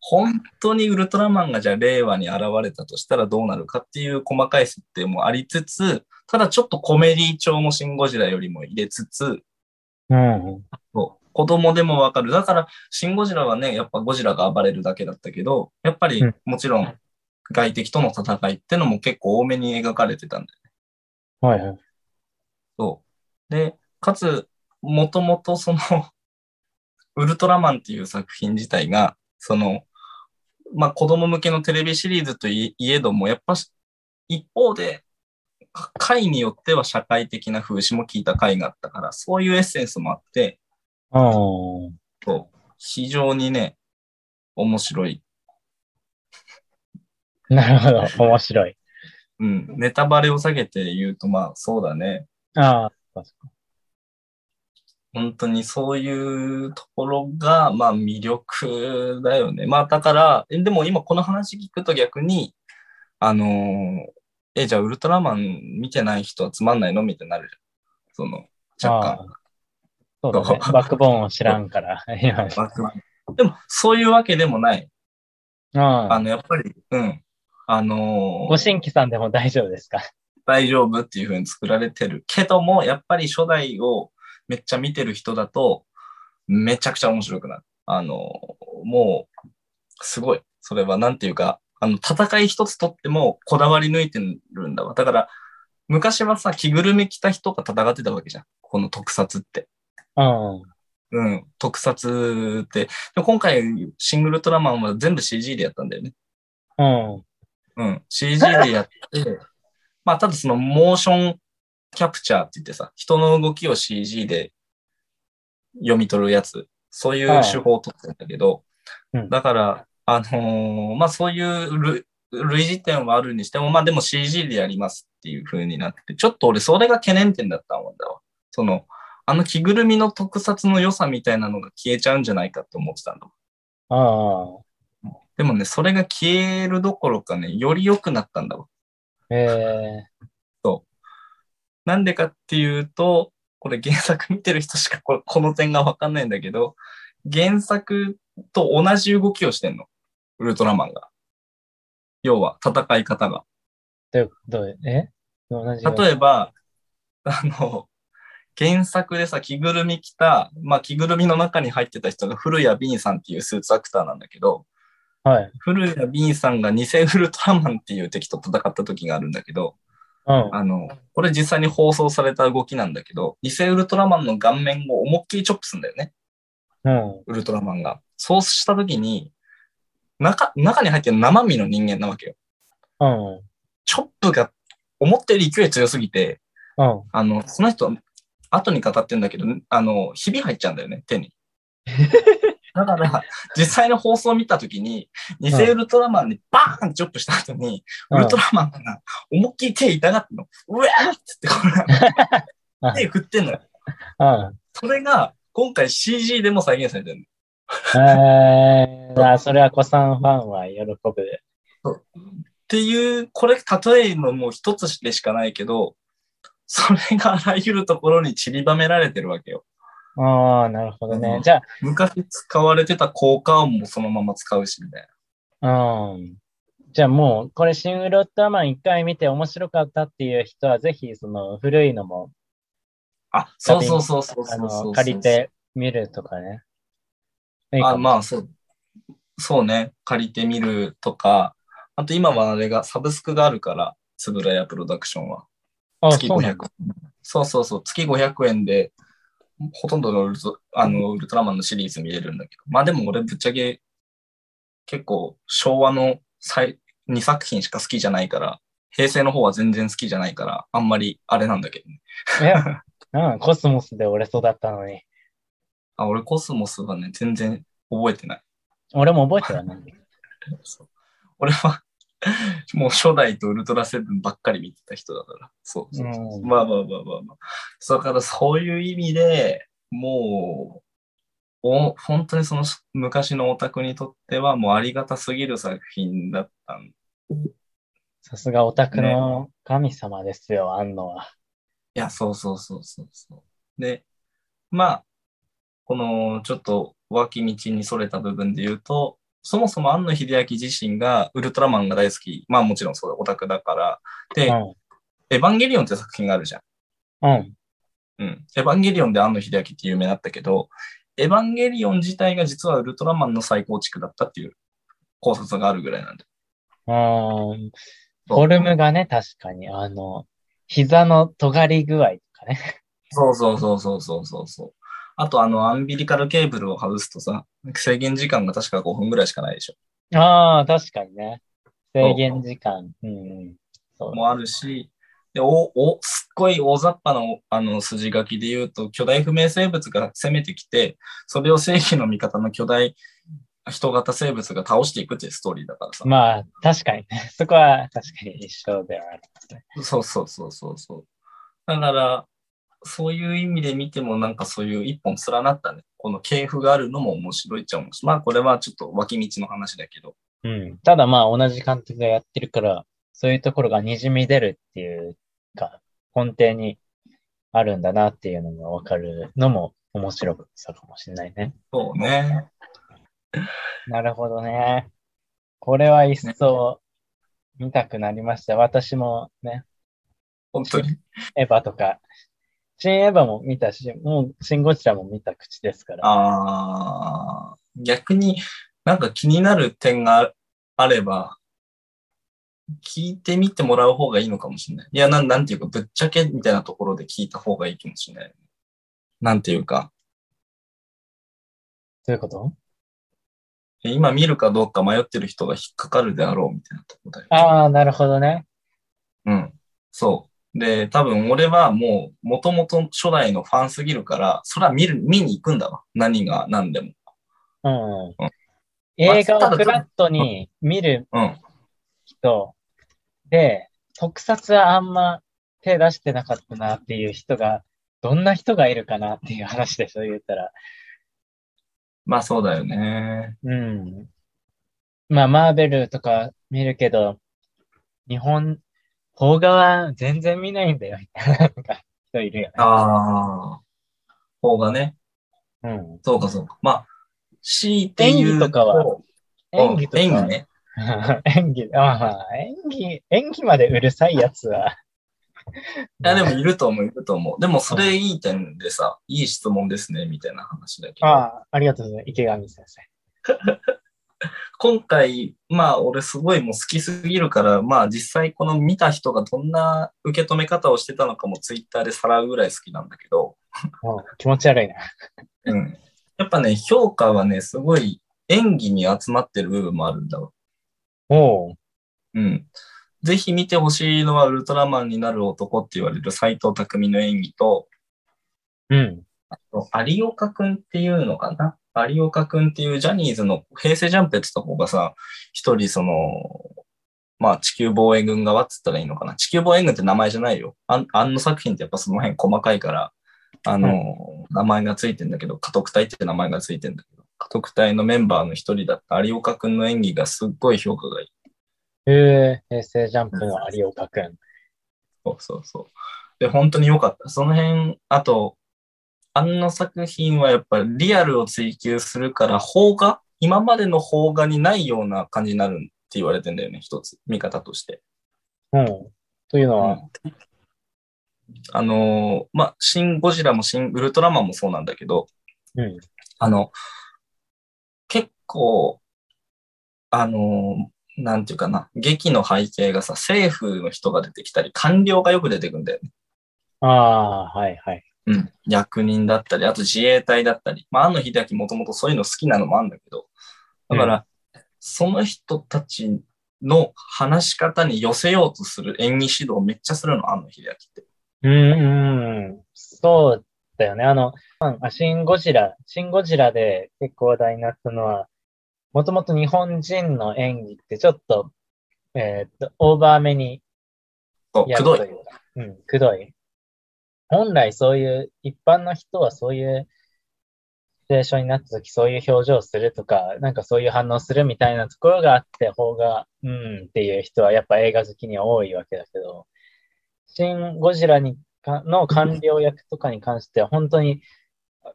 本当にウルトラマンがじゃあ令和に現れたとしたらどうなるかっていう細かい設定もありつつ、ただちょっとコメディ調もシン・ゴジラよりも入れつつ、あ。うん。そう子供でもわかる。だから、シン・ゴジラはね、やっぱゴジラが暴れるだけだったけど、やっぱりうんもちろん外敵との戦いってのも結構多めに描かれてたんだよね。はいはい。そう。で、かつ、もともとその、ウルトラマンっていう作品自体が、その、まあ子供向けのテレビシリーズといいえども、やっぱし一方で、か回によっては社会的な風刺も効いた回があったから、そういうエッセンスもあって、うん。そう非常にね、面白い。なるほど。面白い。うん。ネタバレを下げて言うと、まあそうだね。ああ、確か本当にそういうところが、まあ魅力だよね。まあだから、えでも今この話聞くと逆に、あのーえ、じゃあウルトラマン見てない人はつまんないのみたいになるじゃん。その、若干。そうだね。バックボーンを知らんから。でも、そういうわけでもない。ああの、やっぱり、うん。あのーご新規さんでも大丈夫ですか？大丈夫っていう風に作られてるけども、やっぱり初代をめっちゃ見てる人だと、めちゃくちゃ面白くなる。あの、もう、すごい。それはなんていうか、あの、戦い一つとってもこだわり抜いてるんだわ。だから、昔はさ、着ぐるみ着た人が戦ってたわけじゃん。この特撮って。うん。うん、特撮って。で今回、シングルトラマンは全部 CG でやったんだよね。うん。うん、CG でやって、まあ、ただそのモーションキャプチャーって言ってさ、人の動きを CG で読み取るやつ、そういうはい手法を取ってるんだけど、うんだから、あのーまあ、そういう類類似点はあるにしても、まあ、でも CG でやりますっていう風になって、ちょっと俺それが懸念点だったんだわ。その、あの着ぐるみの特撮の良さみたいなのが消えちゃうんじゃないかって思ってたんだわ。ああ。でもね、それが消えるどころかね、より良くなったんだわ。えなんでかっていうと、これ原作見てる人しかこの点がわかんないんだけど、原作と同じ動きをしてんの。ウルトラマンが。要は、戦い方が。ー、どう、どう、え？同じ。例えば、あの、原作でさ、着ぐるみ着た、まあ、着ぐるみの中に入ってた人が古谷ビンさんっていうスーツアクターなんだけど、はい。古谷ビンさんが偽ウルトラマンっていう敵と戦った時があるんだけど、うん。あの、これ実際に放送された動きなんだけど、偽ウルトラマンの顔面を思いっきりチョップするんだよね。うん。ウルトラマンが。そうしたときに、中、中に入ってる生身の人間なわけよ。うん。チョップが思ったより勢い強すぎて、うん。あの、その人、後に語ってんだけど、あの、ひび入っちゃうんだよね、手に。だから、実際の放送を見たときに、偽ウルトラマンにバーンチョップした後に、ウルトラマンが思いっきり手痛がってんの。うわーっつって、これ、手振ってんのよ。うん。それが、今回 CG でも再現されてるえー、あ、それは子さんファンは喜ぶ。の。っていう、これ、例えのもう一つでしかないけど、それがあらゆるところに散りばめられてるわけよ。ああ、なるほどね。うんじゃ昔使われてた効果音もそのまま使うし、みたいな。あ、うん。じゃあもう、これ、シン・ウルトラマン一回見て面白かったっていう人は、ぜひ、その、古いのも、あ、そうそうそうそうあそうそうの、借りてみるとかね。いいかあ、もまあ、そう。そうね。借りてみるとか、あと今はあれが、サブスクがあるから、つぶらやプロダクションは。あ、月500そうなんだ。円。そうそうそう。月500円で、ほとんどのウルトあのウルトラマンのシリーズ見れるんだけど。まあでも俺ぶっちゃけ、結構昭和の最2作品しか好きじゃないから、平成の方は全然好きじゃないから、あんまりあれなんだけどね。いや、うん、コスモスで俺育ったのに。あ、俺コスモスはね、全然覚えてない。俺も覚えてはない。俺は、もう初代とウルトラセブンばっかり見てた人だから。そうそうそう。うんまあまあまあまあまあ。だからそういう意味で、もう、お本当にその昔のオタクにとってはもうありがたすぎる作品だったんさすがオタクの神様ですよ、あんのは。いや、そうそうそうそうそう。で、まあ、このちょっと脇道にそれた部分で言うと、そもそも庵野秀明自身がウルトラマンが大好き。まあもちろんそうオタクだから。で、うん。エヴァンゲリオンって作品があるじゃん。うん。うん。エヴァンゲリオンで庵野秀明って有名だったけど、エヴァンゲリオン自体が実はウルトラマンの最高築だったっていう考察があるぐらいなんで。うん。フォルムがね、確かに、あの、膝の尖り具合とかね。そうそうそうそうそうそうそう。あとあのアンビリカルケーブルを外すとさ、制限時間が確か5分ぐらいしかないでしょ。ああ、確かにね。制限時間。うんうん。そう。もあるし、でおおすっごい大雑把なあの筋書きで言うと、巨大不明生物が攻めてきて、それを正義の味方の巨大人型生物が倒していくっていうストーリーだからさ。まあ、確かにね。そこは確かに一緒ではある。そうそうそうそうそう。だから、そういう意味で見てもなんかそういう一本連なったね、この系譜があるのも面白いっちゃ面白い。まあこれはちょっと脇道の話だけど。うん。ただまあ同じ監督がやってるから、そういうところが滲み出るっていうか、根底にあるんだなっていうのがわかるのも面白さかもしれないね。そうね。なるほどね。これは一層見たくなりました。私もね、本当に。エヴァとか、新エヴァも見たし、もう新ゴジラも見た口ですから。ああ、逆になんか気になる点があれば、聞いてみてもらう方がいいのかもしれない。いや、なん、なんていうか、ぶっちゃけみたいなところで聞いた方がいいかもしれない。なんていうか、どういうこと？今見るかどうか迷ってる人が引っかかるであろうみたいなところだよ。ああ、なるほどね。うん。そう。で、多分俺はもう、もともと初代のファンすぎるから、それは見る、見に行くんだわ。何が何でも。うんうん。映画をフラットに見るうん。人で、特撮はあんま手出してなかったなっていう人が、どんな人がいるかなっていう話でしょ、言ったら。まあそうだよね。うん。まあ、マーベルとか見るけど、日本、邦画は全然見ないんだよ、みたいな人いるよね。ああ。方がね。うん。そうかそうか。まあ、強いて言う演技とかはうん演技とか。演技ね。演技、あまあ、演技、演技までうるさいやつは。いや、でもいると思う、いると思う。でもそれいい点でさ、いい質問ですね、みたいな話だけど。ああ、ありがとうございます。池上先生。今回、まあ俺すごいもう好きすぎるから、まあ実際この見た人がどんな受け止め方をしてたのかもツイッターでさらうぐらい好きなんだけど、うん気持ち悪いな。うん。やっぱね、評価はね、すごい演技に集まってる部分もあるんだわ。おう。うん。ぜひ見てほしいのはウルトラマンになる男って言われる斎藤匠の演技と、うん。有岡くんっていうのかな有岡くんっていうジャニーズの平成ジャンプやってた子がさ、一人その、まあ地球防衛軍側っつったらいいのかな地球防衛軍って名前じゃないよ。あんあんの作品ってやっぱその辺細かいから、あの、名前がついてんだけど、家督隊って名前がついてんだけど、家督隊のメンバーの一人だった有岡くんの演技がすっごい評価がいい。えー、平成ジャンプの有岡くん。そうそうそう。で、本当に良かった。その辺、あと、あの作品はやっぱりリアルを追求するから、邦画今までの邦画にないような感じになるって言われてんだよね、一つ。見方として。うん。というのは、あのーまあ、シン・ゴジラもシン・ウルトラマンもそうなんだけど、うん。あの、結構、あのーなんていうかな、劇の背景がさ、政府の人が出てきたり、官僚がよく出てくるんだよね。ああ、はいはい。うん。役人だったり、あと自衛隊だったり。まあ、安野秀明もともとそういうの好きなのもあるんだけど。だから、その人たちの話し方に寄せようとする演技指導めっちゃするの、安野秀明って。うん、うん。そうだよね。あの、あシン・ゴジラ、シン・ゴジラで結構話題になったのは、もともと日本人の演技ってちょっと、えーっと、オーバーめにそう、やくどい。うん、くどい。本来そういう、一般の人はそういうシチュエーションになった時そういう表情をするとか、なんかそういう反応するみたいなところがあって、方が、うんっていう人はやっぱ映画好きには多いわけだけど、シン・ゴジラにかの官僚役とかに関しては本当に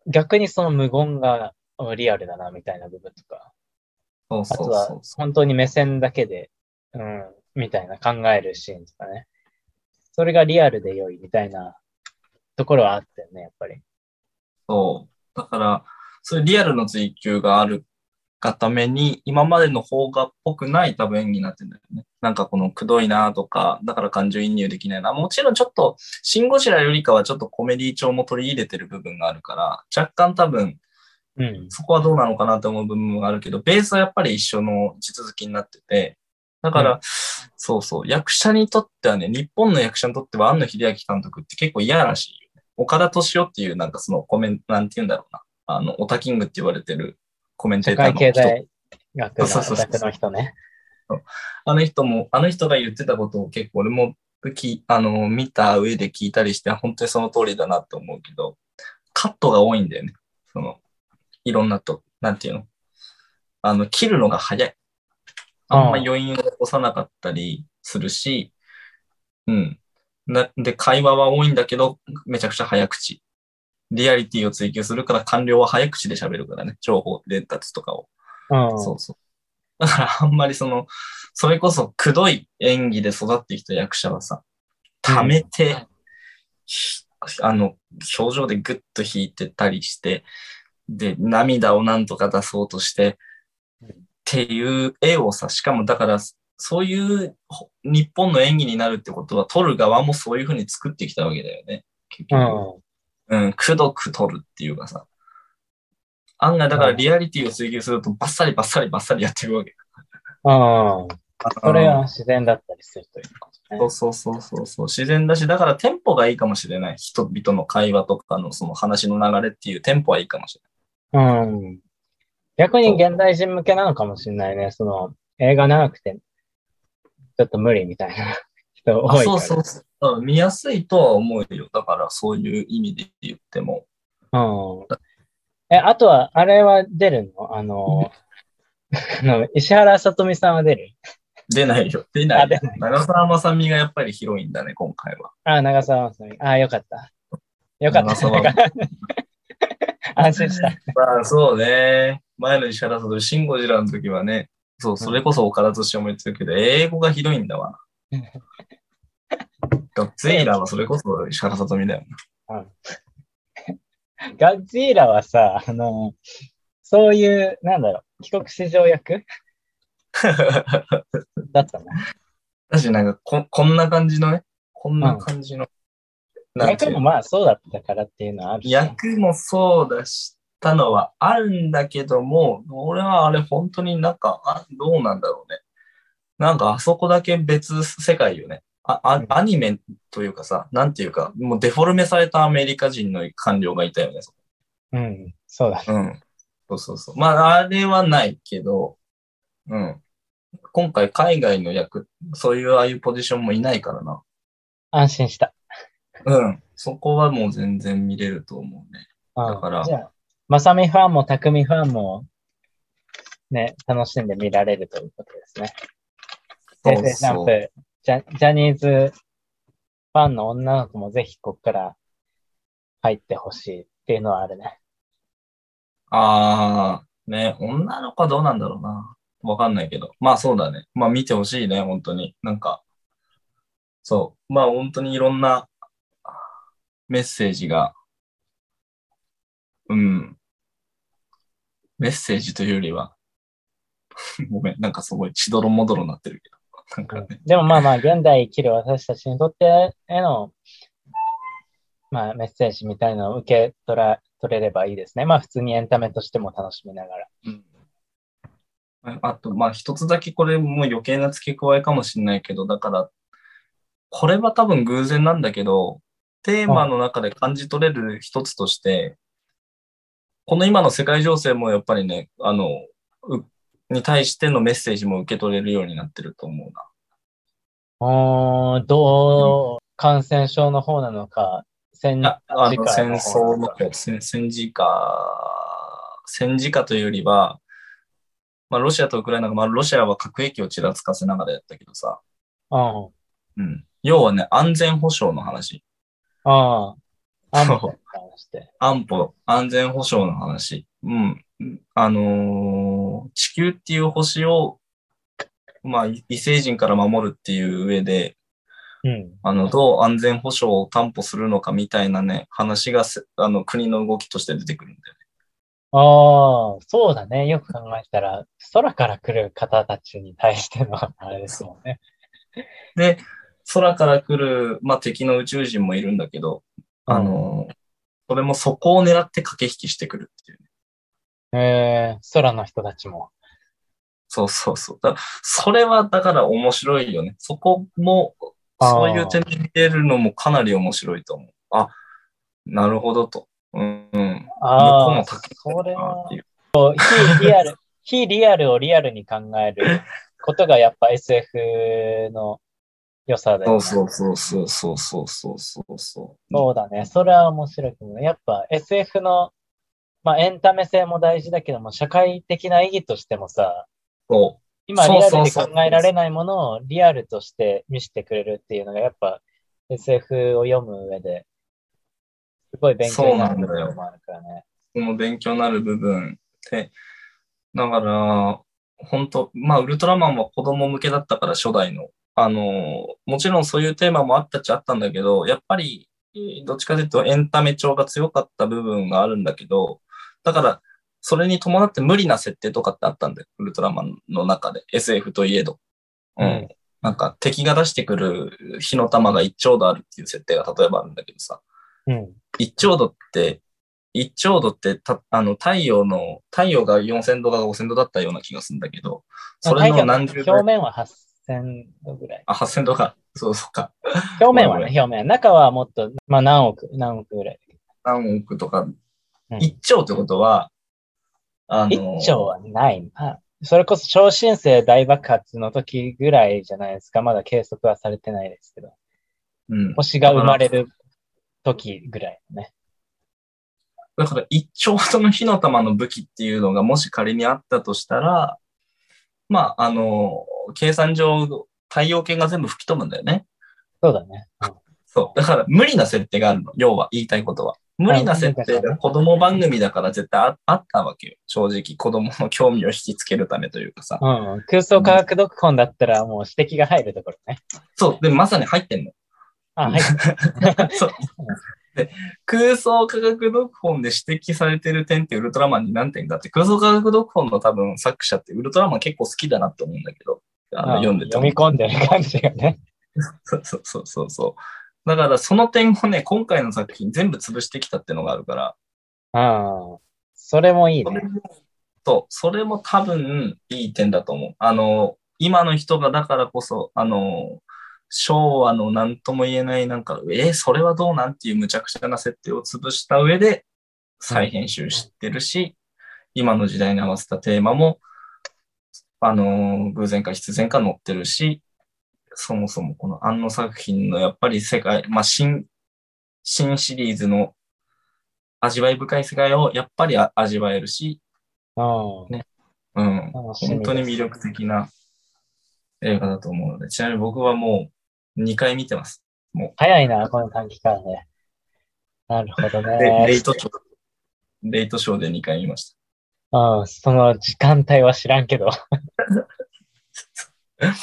逆にその無言がリアルだなみたいな部分とか、あとは。本当に目線だけで、うん、みたいな考えるシーンとかね。それがリアルで良いみたいなところはあったよね、やっぱり。そう。だから、そういうリアルの追求があるがために、今までの邦画っぽくない多分演技になってるんだよね。なんかこのくどいなとか、だから感情移入できないな。もちろんちょっと、シン・ゴジラよりかはちょっとコメディ調も取り入れてる部分があるから、若干多分、うん。そこはどうなのかなと思う部分があるけど、ベースはやっぱり一緒の地続きになってて、だから、うそうそう、役者にとってはね、日本の役者にとっては安野秀明監督って結構嫌らしいよね。岡田敏夫っていうなんかそのコメント、なんて言うんだろうな。あの、オタキングって言われてるコメンテ社ーターの人。会経済学の人ね。あの人も、あの人が言ってたことを結構俺もきあの見た上で聞いたりして、本当にその通りだなって思うけど、カットが多いんだよね。その、いろんなと、なんていうの？あの、切るのが早い。あんま余韻を起こさなかったりするし、うん。なで、会話は多いんだけど、めちゃくちゃ早口。リアリティを追求するから、官僚は早口で喋るからね。情報伝達とかを。うん。そうそう。だからあんまりその、それこそくどい演技で育ってきた役者はさ、溜めて、ひあの、表情でグッと引いてたりして、で、涙をなんとか出そうとして、うんっていう絵をさ、しかもだから、そういうほ日本の演技になるってことは、撮る側もそういうふうに作ってきたわけだよね。結う局。ん。うん、くどく撮るっていうかさ。案外、だからリアリティを追求すると、バッサリバッサリバッサリやっていくわけ。うん。それは自然だったりするというか、ね。そうそうそうそうそう。自然だし、だからテンポがいいかもしれない。人々の会話とかのその話の流れっていうテンポはいいかもしれうん。逆に現代人向けなのかもしれないね。その、映画長くて、ちょっと無理みたいな 人多ないい。から。そうそうそう。見やすいとは思うよ。だからそういう意味で言っても。うん。え、あとは、あれは出るの？あの、あの、石原さとみさんは出る？出ないよ。出ないない長澤まさみがやっぱり広いんだね、今回は。あ、長澤まさみ。あ、よかった。よかった。安心した。まあそうね。前の石原さとみ、シン・ゴジラの時はね、そう、それこそ岡田敏夫も言ってるけど、英語がひどいんだわ。ガッツイラーはそれこそ石原さとみだよガッジーラはさ、あの、そういう、なんだろう、帰国子女役？な。だったの？だし、なんかこ、こんな感じのね、こんな感じの。うの役もまあそうだったからっていうのはあるし。役もそうだしたのはあるんだけども、俺はあれ本当になんか、あどうなんだろうね。なんかあそこだけ別世界よね。ああアニメというかさ、なんていうか、もうデフォルメされたアメリカ人の官僚がいたよね。うん、そうだ。うん。そうそうそう。まあ、あれはないけど、うん。今回海外の役、そういうああいうポジションもいないからな。安心した。うん。そこはもう全然見れると思うね。うん、だからじゃあ、まさみファンもたくみファンも、ね、楽しんで見られるということですね。そう平成ジャジャ、ジャニーズファンの女の子もぜひここから入ってほしいっていうのはあるね。ああ、ね、女の子はどうなんだろうな。わかんないけど。まあそうだね。まあ見てほしいね、本当に。なんか、そう。まあ本当にいろんなメッセージが、うん。メッセージというよりは、ごめん、なんかすごいしどろもどろになってるけど。なんかね。でもまあまあ、現代生きる私たちにとってへの、まあメッセージみたいなのを受け取ら、取れればいいですね。まあ普通にエンタメとしても楽しみながら。うんあと、まあ一つだけこれもう余計な付け加えかもしれないけど、だから、これは多分偶然なんだけど、テーマの中で感じ取れる一つとして、この今の世界情勢もやっぱりね、あの、うに対してのメッセージも受け取れるようになってると思うな。うーん、どう、感染症の方なのか、戦ああの時間戦の争の戦戦時下、戦時下というよりは、まあロシアとウクライナが、まあロシアは核兵器をちらつかせながらやったけどさ、うん。うん。要はね、安全保障の話。ああ。安保、安全保障の話。うん。あのー地球っていう星を、まあ、異星人から守るっていう上で、うん。あの、どう安全保障を担保するのかみたいなね、話がせ、あの、国の動きとして出てくるんだよね。ああ、そうだね。よく考えたら、空から来る方たちに対しての あれですもんね。で、空から来る、まあ、敵の宇宙人もいるんだけど、あのーそれもそこを狙って駆け引きしてくるっていうね。えー、空の人たちも。そうそうそう。だそれはだから面白いよね。そこも、そういう点で見れるのもかなり面白いと思う。あ、なるほどと。うん。うん、ああ、向こうも高いそれはなっていう。非リアル、非リアルをリアルに考えることがやっぱ SF の良さで、そうそうそうそうそうそうそうそうそう。そうだね。それは面白いと思う。やっぱ SF の、まあエンタメ性も大事だけども、社会的な意義としてもさ、そうリアルで考えられないものをリアルとして見せてくれるっていうのがやっぱ SF を読む上で、すごい勉強になる部分もあるからね。う。その勉強になる部分で、だから、本当まあ、ウルトラマンは子供向けだったから、初代の。あの、もちろんそういうテーマもあったっちゃあったんだけど、やっぱり、えーどっちかというとエンタメ調が強かった部分があるんだけど、だから、それに伴って無理な設定とかってあったんだよ。ウルトラマンの中で。SF といえど。うん。なんか敵が出してくる火の玉が1兆度あるっていう設定が例えばあるんだけどさ。うん。1兆度って、1兆度ってた、あの、太陽の、太陽が4000度が5000度だったような気がするんだけど、それの何十倍、表面は8000度ぐらい。あ、8000度か。そうそうか。表面はね、ご表面。中はもっと、まあ何億、何億ぐらい。何億とか、うん1兆ってことは、あの、1兆はない。あそれこそ超新星大爆発の時ぐらいじゃないですか。まだ計測はされてないですけど。うん。星が生まれる時ぐらいのね。だから1兆度の火の玉の武器っていうのがもし仮にあったとしたら、まあ、あの、計算上、太陽系が全部吹き飛ぶんだよね。そうだね。うんそう。だから無理な設定があるの。要は言いたいことは。無理な設定が子供番組だから絶対ああったわけよ。正直子供の興味を引きつけるためというかさ。うん、空想科学読本だったらもう指摘が入るところね。そう。で、まさに入ってんの。あ、はい。そう。で、空想科学読本で指摘されてる点ってウルトラマンに何点かあって、空想科学読本の多分作者ってウルトラマン結構好きだなって思うんだけど、あの読んでても読み込んでる感じがね。そうそうそうそうそう。だからその点をね、今回の作品全部潰してきたってのがあるから、うん。それもいいね。そう、それも多分いい点だと思う。あの、今の人がだからこそ、あの、昭和の何とも言えないなんか、えーそれはどうなんっていう無茶苦茶な設定を潰した上で再編集してるし、今の時代に合わせたテーマも、あの、偶然か必然か載ってるし、そもそもこの安野作品のやっぱり世界、まあ、新、新シリーズの味わい深い世界をやっぱりあ味わえるし、うん。うん、本当に魅力的な映画だと思うので、ちなみに僕はもう2回見てます。早いな、この短期間で。なるほどでレねイ。トショー、レイトショーで2回見ましうん、その時間帯は知らんけど。た。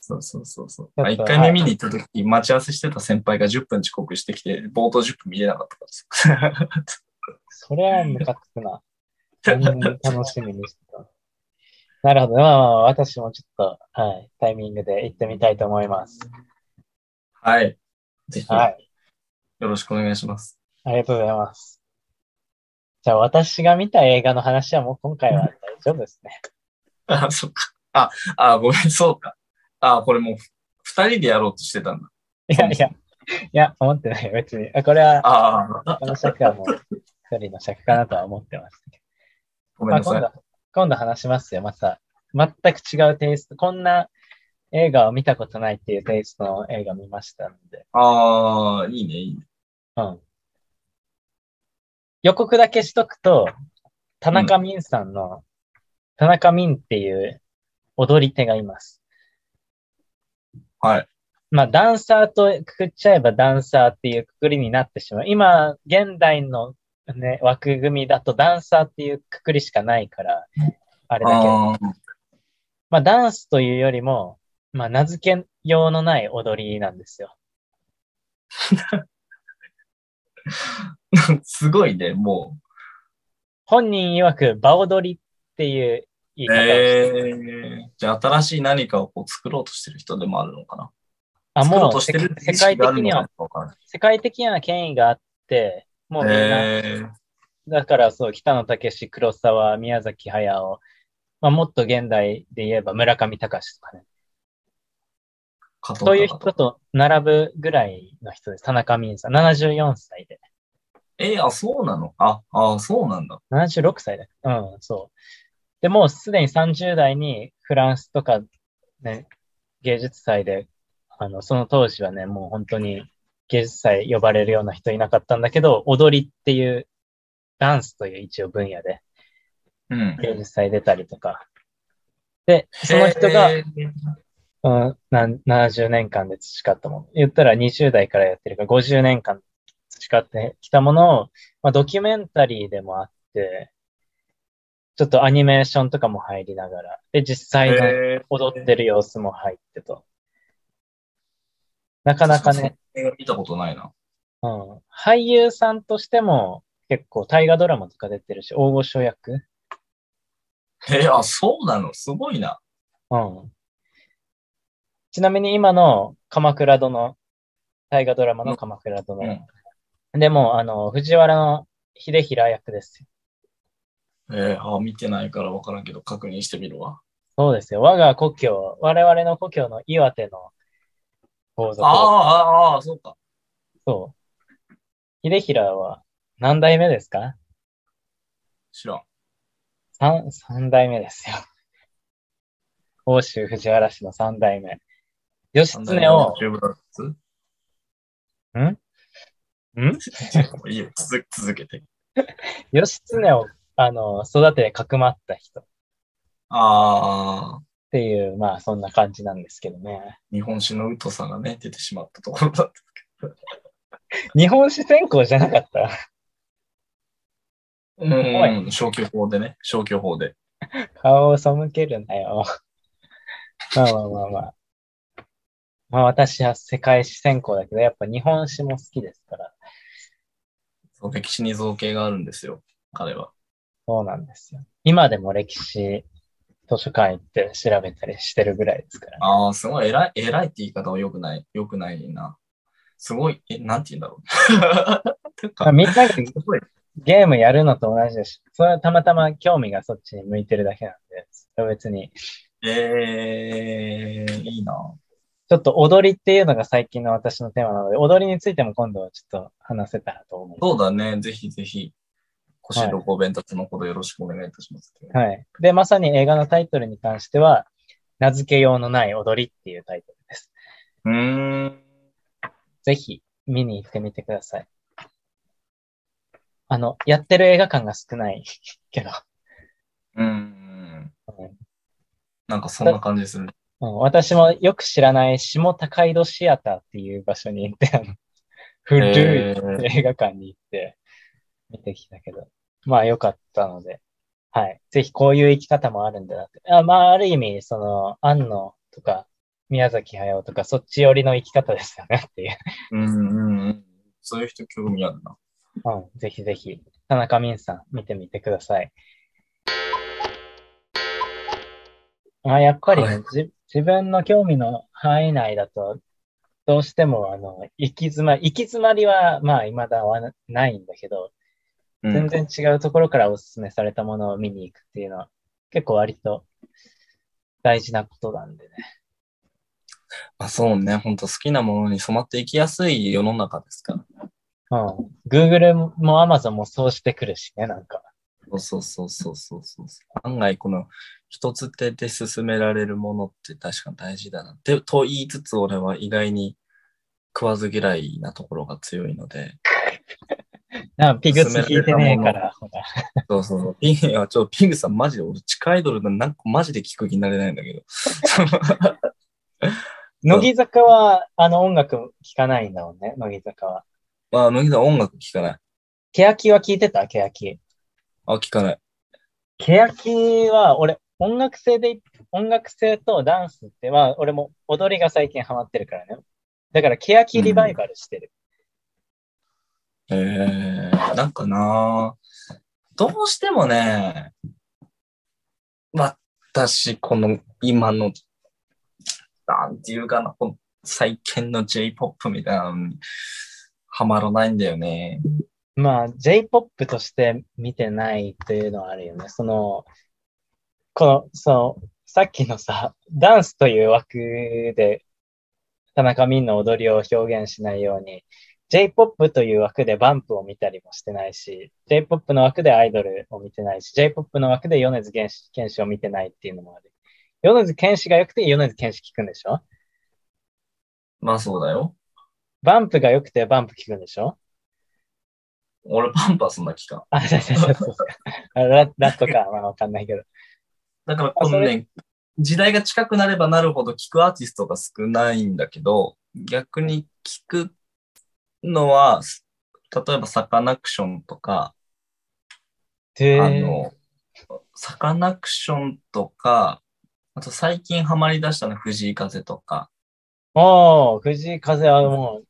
そうそうそうそう。まあ、1回目見に行った時、待ち合わせしてた先輩が10分遅刻してきて、冒頭10分見れなかったからです。それはムカつくな。楽しみにしてた。なるほど。まあまあ、私もちょっと、はい、タイミングで行ってみたいと思います。はい。ぜひ、はい。よろしくお願いします。ありがとうございます。じゃあ、私が見た映画の話はもう今回は大丈夫ですね。あ、そっか。あ、あ、ごめん、そうか。あ、これもう、2人でやろうとしてたんだ。いやいや、いや、思ってない、別に。あこれは、ああ、この尺はもう、一人の尺かなとは思ってますごめんなさい。今度、今度話しますよ。また、全く違うテイスト。こんな映画を見たことないっていうテイストの映画見ましたので。ああ、いいね、いいね。うん。予告だけしとくと、田中泯さんの、田中泯っていう踊り手がいます。はい。まあ、ダンサーとくくっちゃえばダンサーっていうくくりになってしまう。今、現代のね、枠組みだとダンサーっていうくくりしかないから、あれだけど。まあ、ダンスというよりも、まあ、名付けようのない踊りなんですよ。すごいね、も本人曰く、場踊りっていう言いう。方をしてえる。ー、じゃあ新しい何かをこう作ろうとしてる人でもあるのかな。あ、もう世界的には。世界的な権威があって、もうみんな、えー、だからそう、北野武、黒沢、宮崎駿、まあ、もっと現代で言えば村上隆とかね。そういう隆人と並ぶぐらいの人です。田中泯さん。74歳で。えー、あ、そうなの？あ、あ、そうなんだ。76歳だ。うん、そう。で、もうすでに30代にフランスとか、ね、芸術祭であの、その当時はね、もう本当に芸術祭呼ばれるような人いなかったんだけど、踊りっていう、ダンスという一応分野でうん。芸術祭出たりとか。で、その人が、へーうん、なん70年間で培ったもの。言ったら20代からやってるから50年間培ってきたものを、まあ、ドキュメンタリーでもあって、ちょっとアニメーションとかも入りながら、で、実際の踊ってる様子も入ってと。なかなかね、見たことないな。うん、俳優さんとしても結構大河ドラマとか出てるし、大御所役えーあ、そうなの？すごいな。うん。ちなみに今の鎌倉殿、大河ドラマの鎌倉殿。でも、あの、藤原の秀衡役ですよ。えーあ、見てないから分からんけど、確認してみるわ。そうですよ。我が故郷、我々の故郷の岩手の皇族あ。あ、ああ、そうか。そう。秀衡は何代目ですか？知らん。三、三代目ですよ。欧州藤原氏の三代目。義経を、十分だっつん？いいよ、続続けて。義経を、あの、育ててかくまった人っああ、ていう、まあそんな感じなんですけどね。日本史の疎さがね、出てしまったところだった。日本史専攻じゃなかった？うん、消去法でね、消去法で。顔を背けるなよ。まあまあまあまあ。まあ私は世界史専攻だけど、やっぱ日本史も好きですから。そう歴史に造形があるんですよ、彼は。そうなんですよ。今でも歴史図書館行って調べたりしてるぐらいですから、ね。ああ、すごい偉い、偉いって言い方は良くない、良くないな。すごい、え、なんて言うんだろう。みんながゲームやるのと同じですし、それはたまたま興味がそっちに向いてるだけなんで、それは別に。えー、いいな。ちょっと踊りっていうのが最近の私のテーマなので、踊りについても今度はちょっと話せたらと思います。そうだね、ぜひぜひ、腰のご弁達のほどよろしくお願いいたします。はい。で、まさに映画のタイトルに関しては、名付けようのない踊りっていうタイトルです。うーん。ぜひ見に行ってみてください。あの、やってる映画館が少ない けど、うん。うんなんかそんな感じする。うん私もよく知らない下高井戸シアターっていう場所に行って、あの古いえー映画館に行って見てきたけど、まあ良かったので、はい。ぜひこういう生き方もあるんだなって。あまあ、ある意味、その、安野とか、宮崎駿とか、そっち寄りの生き方ですよねっていう。うんうんうん。そういう人興味あるな。うん、ぜひぜひ、田中泯さん見てみてください。まあ、やっぱりね、はいじ自分の興味の範囲内だと、どうしても、あの、行き詰まり、行き詰まりは、まあ、未だはないんだけど、うん全然違うところからお勧めされたものを見に行くっていうのは、結構割と大事なことなんでね。あそうね、本当好きなものに染まっていきやすい世の中ですから。うん。Google も Amazon もそうしてくるしね、なんか。そうそうそうそうそうそう。案外この一つ手で進められるものって確かに大事だな。でと言いつつ俺は意外に食わず嫌いなところが強いので。なピグス聞いてねえから。そうそうそう。ピン、いやちょ、ピングさんマジで俺地下アイドルのなんかマジで聞く気になれないんだけど。乃木坂は、あの音楽聴かないんだもんね、乃木坂は。まあ、乃木さん音楽聞かない。欅は聴いてた？欅。あ、聞かない。欅は、俺、音楽性で、音楽性とダンスって、まあ、俺も踊りが最近ハマってるからね。だから、欅リバイバルしてる。えー、なんかなどうしてもね、私、この今の、なんていうかな、この最近の J-POP みたいなのにハマらないんだよね。まあ、J-POP として見てないというのはあるよね。その、この、その、さっきのさ、ダンスという枠で、田中泯の踊りを表現しないように、J-POP という枠でバンプを見たりもしてないし、J-POP の枠でアイドルを見てないし、J-POP の枠で米津玄師玄師を見てないっていうのもある。米津玄師が良くて米津玄師聞くんでしょ？まあそうだよ。バンプが良くてバンプ聞くんでしょ？俺パンパーそんな期間。あ、そうそうそうそう。あララットか、まあわかんないけど。だからこのね、時代が近くなればなるほど聞くアーティストが少ないんだけど、逆に聞くのは、例えばサカナクションとか、であの、サカナクションとか、あと最近ハマり出したのは藤井風とか、おー、藤井風はもう、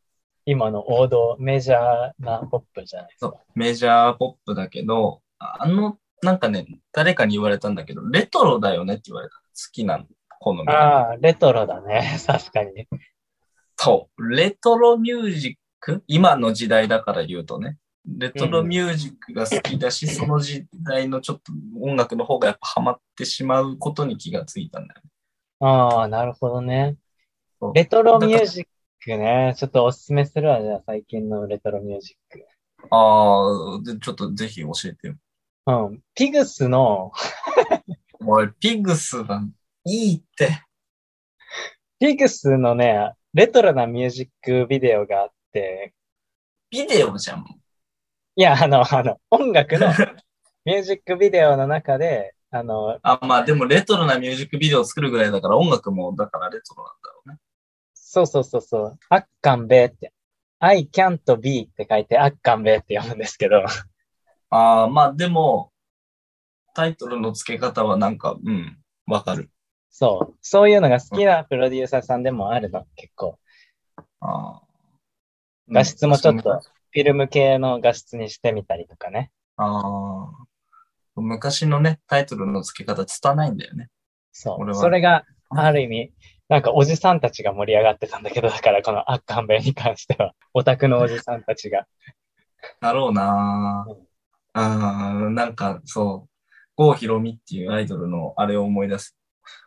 今の王道、メジャーなポップじゃないですか。メジャーポップだけど、あの、なんかね、誰かに言われたんだけど、レトロだよねって言われた。好きな好みが。ああ、レトロだね。確かに。そう。レトロミュージック今の時代だから言うとね。レトロミュージックが好きだし、その時代のちょっと音楽の方がやっぱハマってしまうことに気がついたんだよね。ああ、なるほどね。レトロミュージックね。ちょっとおすすめするわ、じゃあ最近のレトロミュージック。ああ、でちょっとぜひ教えてよ。うん。ピグスの、おい、ピグスがいいって。ピグスのね、レトロなミュージックビデオがあって、ビデオじゃん。いや、あの、あの、音楽の ミュージックビデオの中で、あの、あ、まあでもレトロなミュージックビデオを作るぐらいだから音楽もだからレトロなんだろうね。そうそうそうそう、アッカンベって、I can't be って書いて、アッカンベって読むんですけど、ああ、まあでも、タイトルの付け方はなんか、うん、わかる。そう、そういうのが好きなプロデューサーさんでもあるの、結構。ああ。画質もちょっとうんフィルム系の画質にしてみたりとかね。ああ。昔のね、タイトルの付け方、つたないんだよね。そう。俺はそれが、ある意味、なんかおじさんたちが盛り上がってたんだけど、だからこのアッカンベに関しては、オタクのおじさんたちが。だろうなうんああ、なんか、そう、郷ひろみっていうアイドルのあれを思い出す。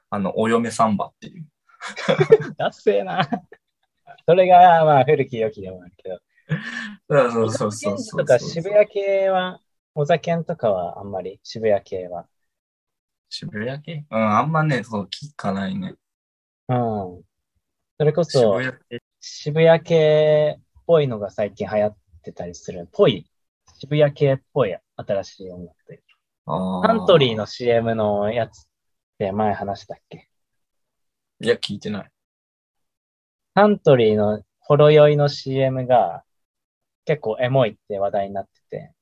あの、お嫁サンバっていう。ダッセーな。それが、まあ、古き良きでもあるけど。そうそうそうそうとか渋谷系は、お酒とかはあんまり、渋谷系は。渋谷系？うん、あんまね、そう、聞かないね。うん。それこ渋そ。渋谷系っぽいのが最近流行ってたりする。ぽい。渋谷系っぽい新しい音楽といサントリーの CM のやつって前話したっけ？いや、聞いてない。サントリーのほろ酔いの CM が結構エモいって話題になってて、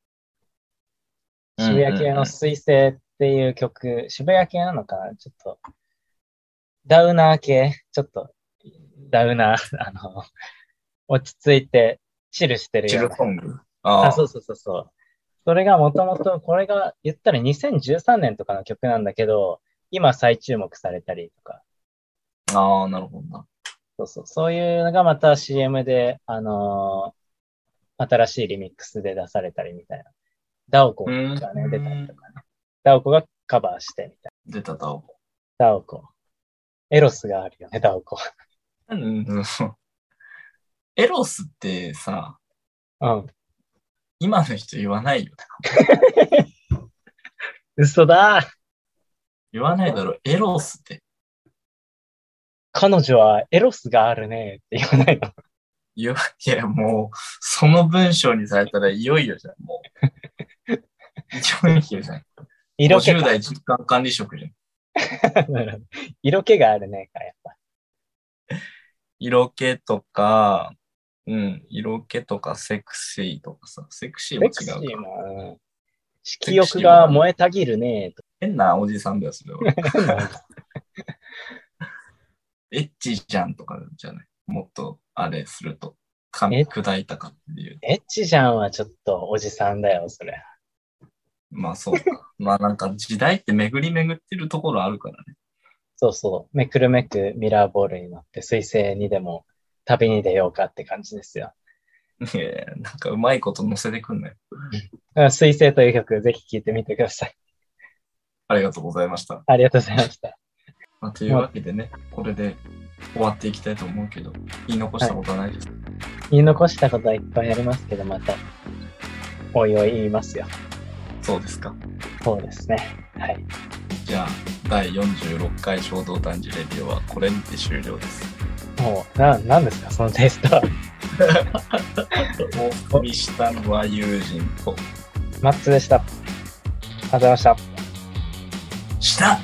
渋谷系の水星っていう曲、渋谷系なのかな？ちょっと、ダウナー系？ちょっと、ダウナー、あの、落ち着いて、チルしてるチような。ルソング。ああ、あ、そうそうそうそう。それがもともと、これが言ったら2013年とかの曲なんだけど、今再注目されたりとか、ああ、なるほどな。そうそう、そういうのがまた CM で、あのー新しいリミックスで出されたりみたいな。ダオコがね、うん出たりとかね。ダオコがカバーしてみたい出ただお。な。ダオコ。エロスがあるよね、ダオコ。うん、エロスってさ、うん。今の人言わないよね。嘘だ言わないだろ。エロスって。彼女はエロスがあるねって言わないの？言わ、いや、もう、その文章にされたらいよいよじゃん、もう。いよいよじゃん。50色気が代実感管理職じゃん。色気があるね、やっぱ。色気とか、うん、色気とかセクシーとかさ、セクシーもセクシー違うか。も、うん色欲が燃えたぎるねと変なおじさんだよ、それは。か。エッチじゃんとかじゃない？もっと、あれすると、噛みえ砕いたかっていう。エッチじゃんはちょっとおじさんだよ、それ。まあそうか。まあなんか時代って巡り巡ってるところあるからね。そうそう。めくるめくミラーボールになって、水星にでも旅に出ようかって感じですよ。いやいやなんかうまいこと乗せてくんね。だから水星という曲、ぜひ聴いてみてください。ありがとうございました。ありがとうございました。まあ、というわけでね、これで終わっていきたいと思うけど、言い残したことはないです。言い残したことはいっぱいありますけど、また、おいおい言いますよ。そうですか。そうですね。はい。じゃあ、第46回衝動男児レビューはこれにて終了です。もう、な、なんですか、そのテストは？お送りしたのは友人と。マッツでした。ありがとうございました。した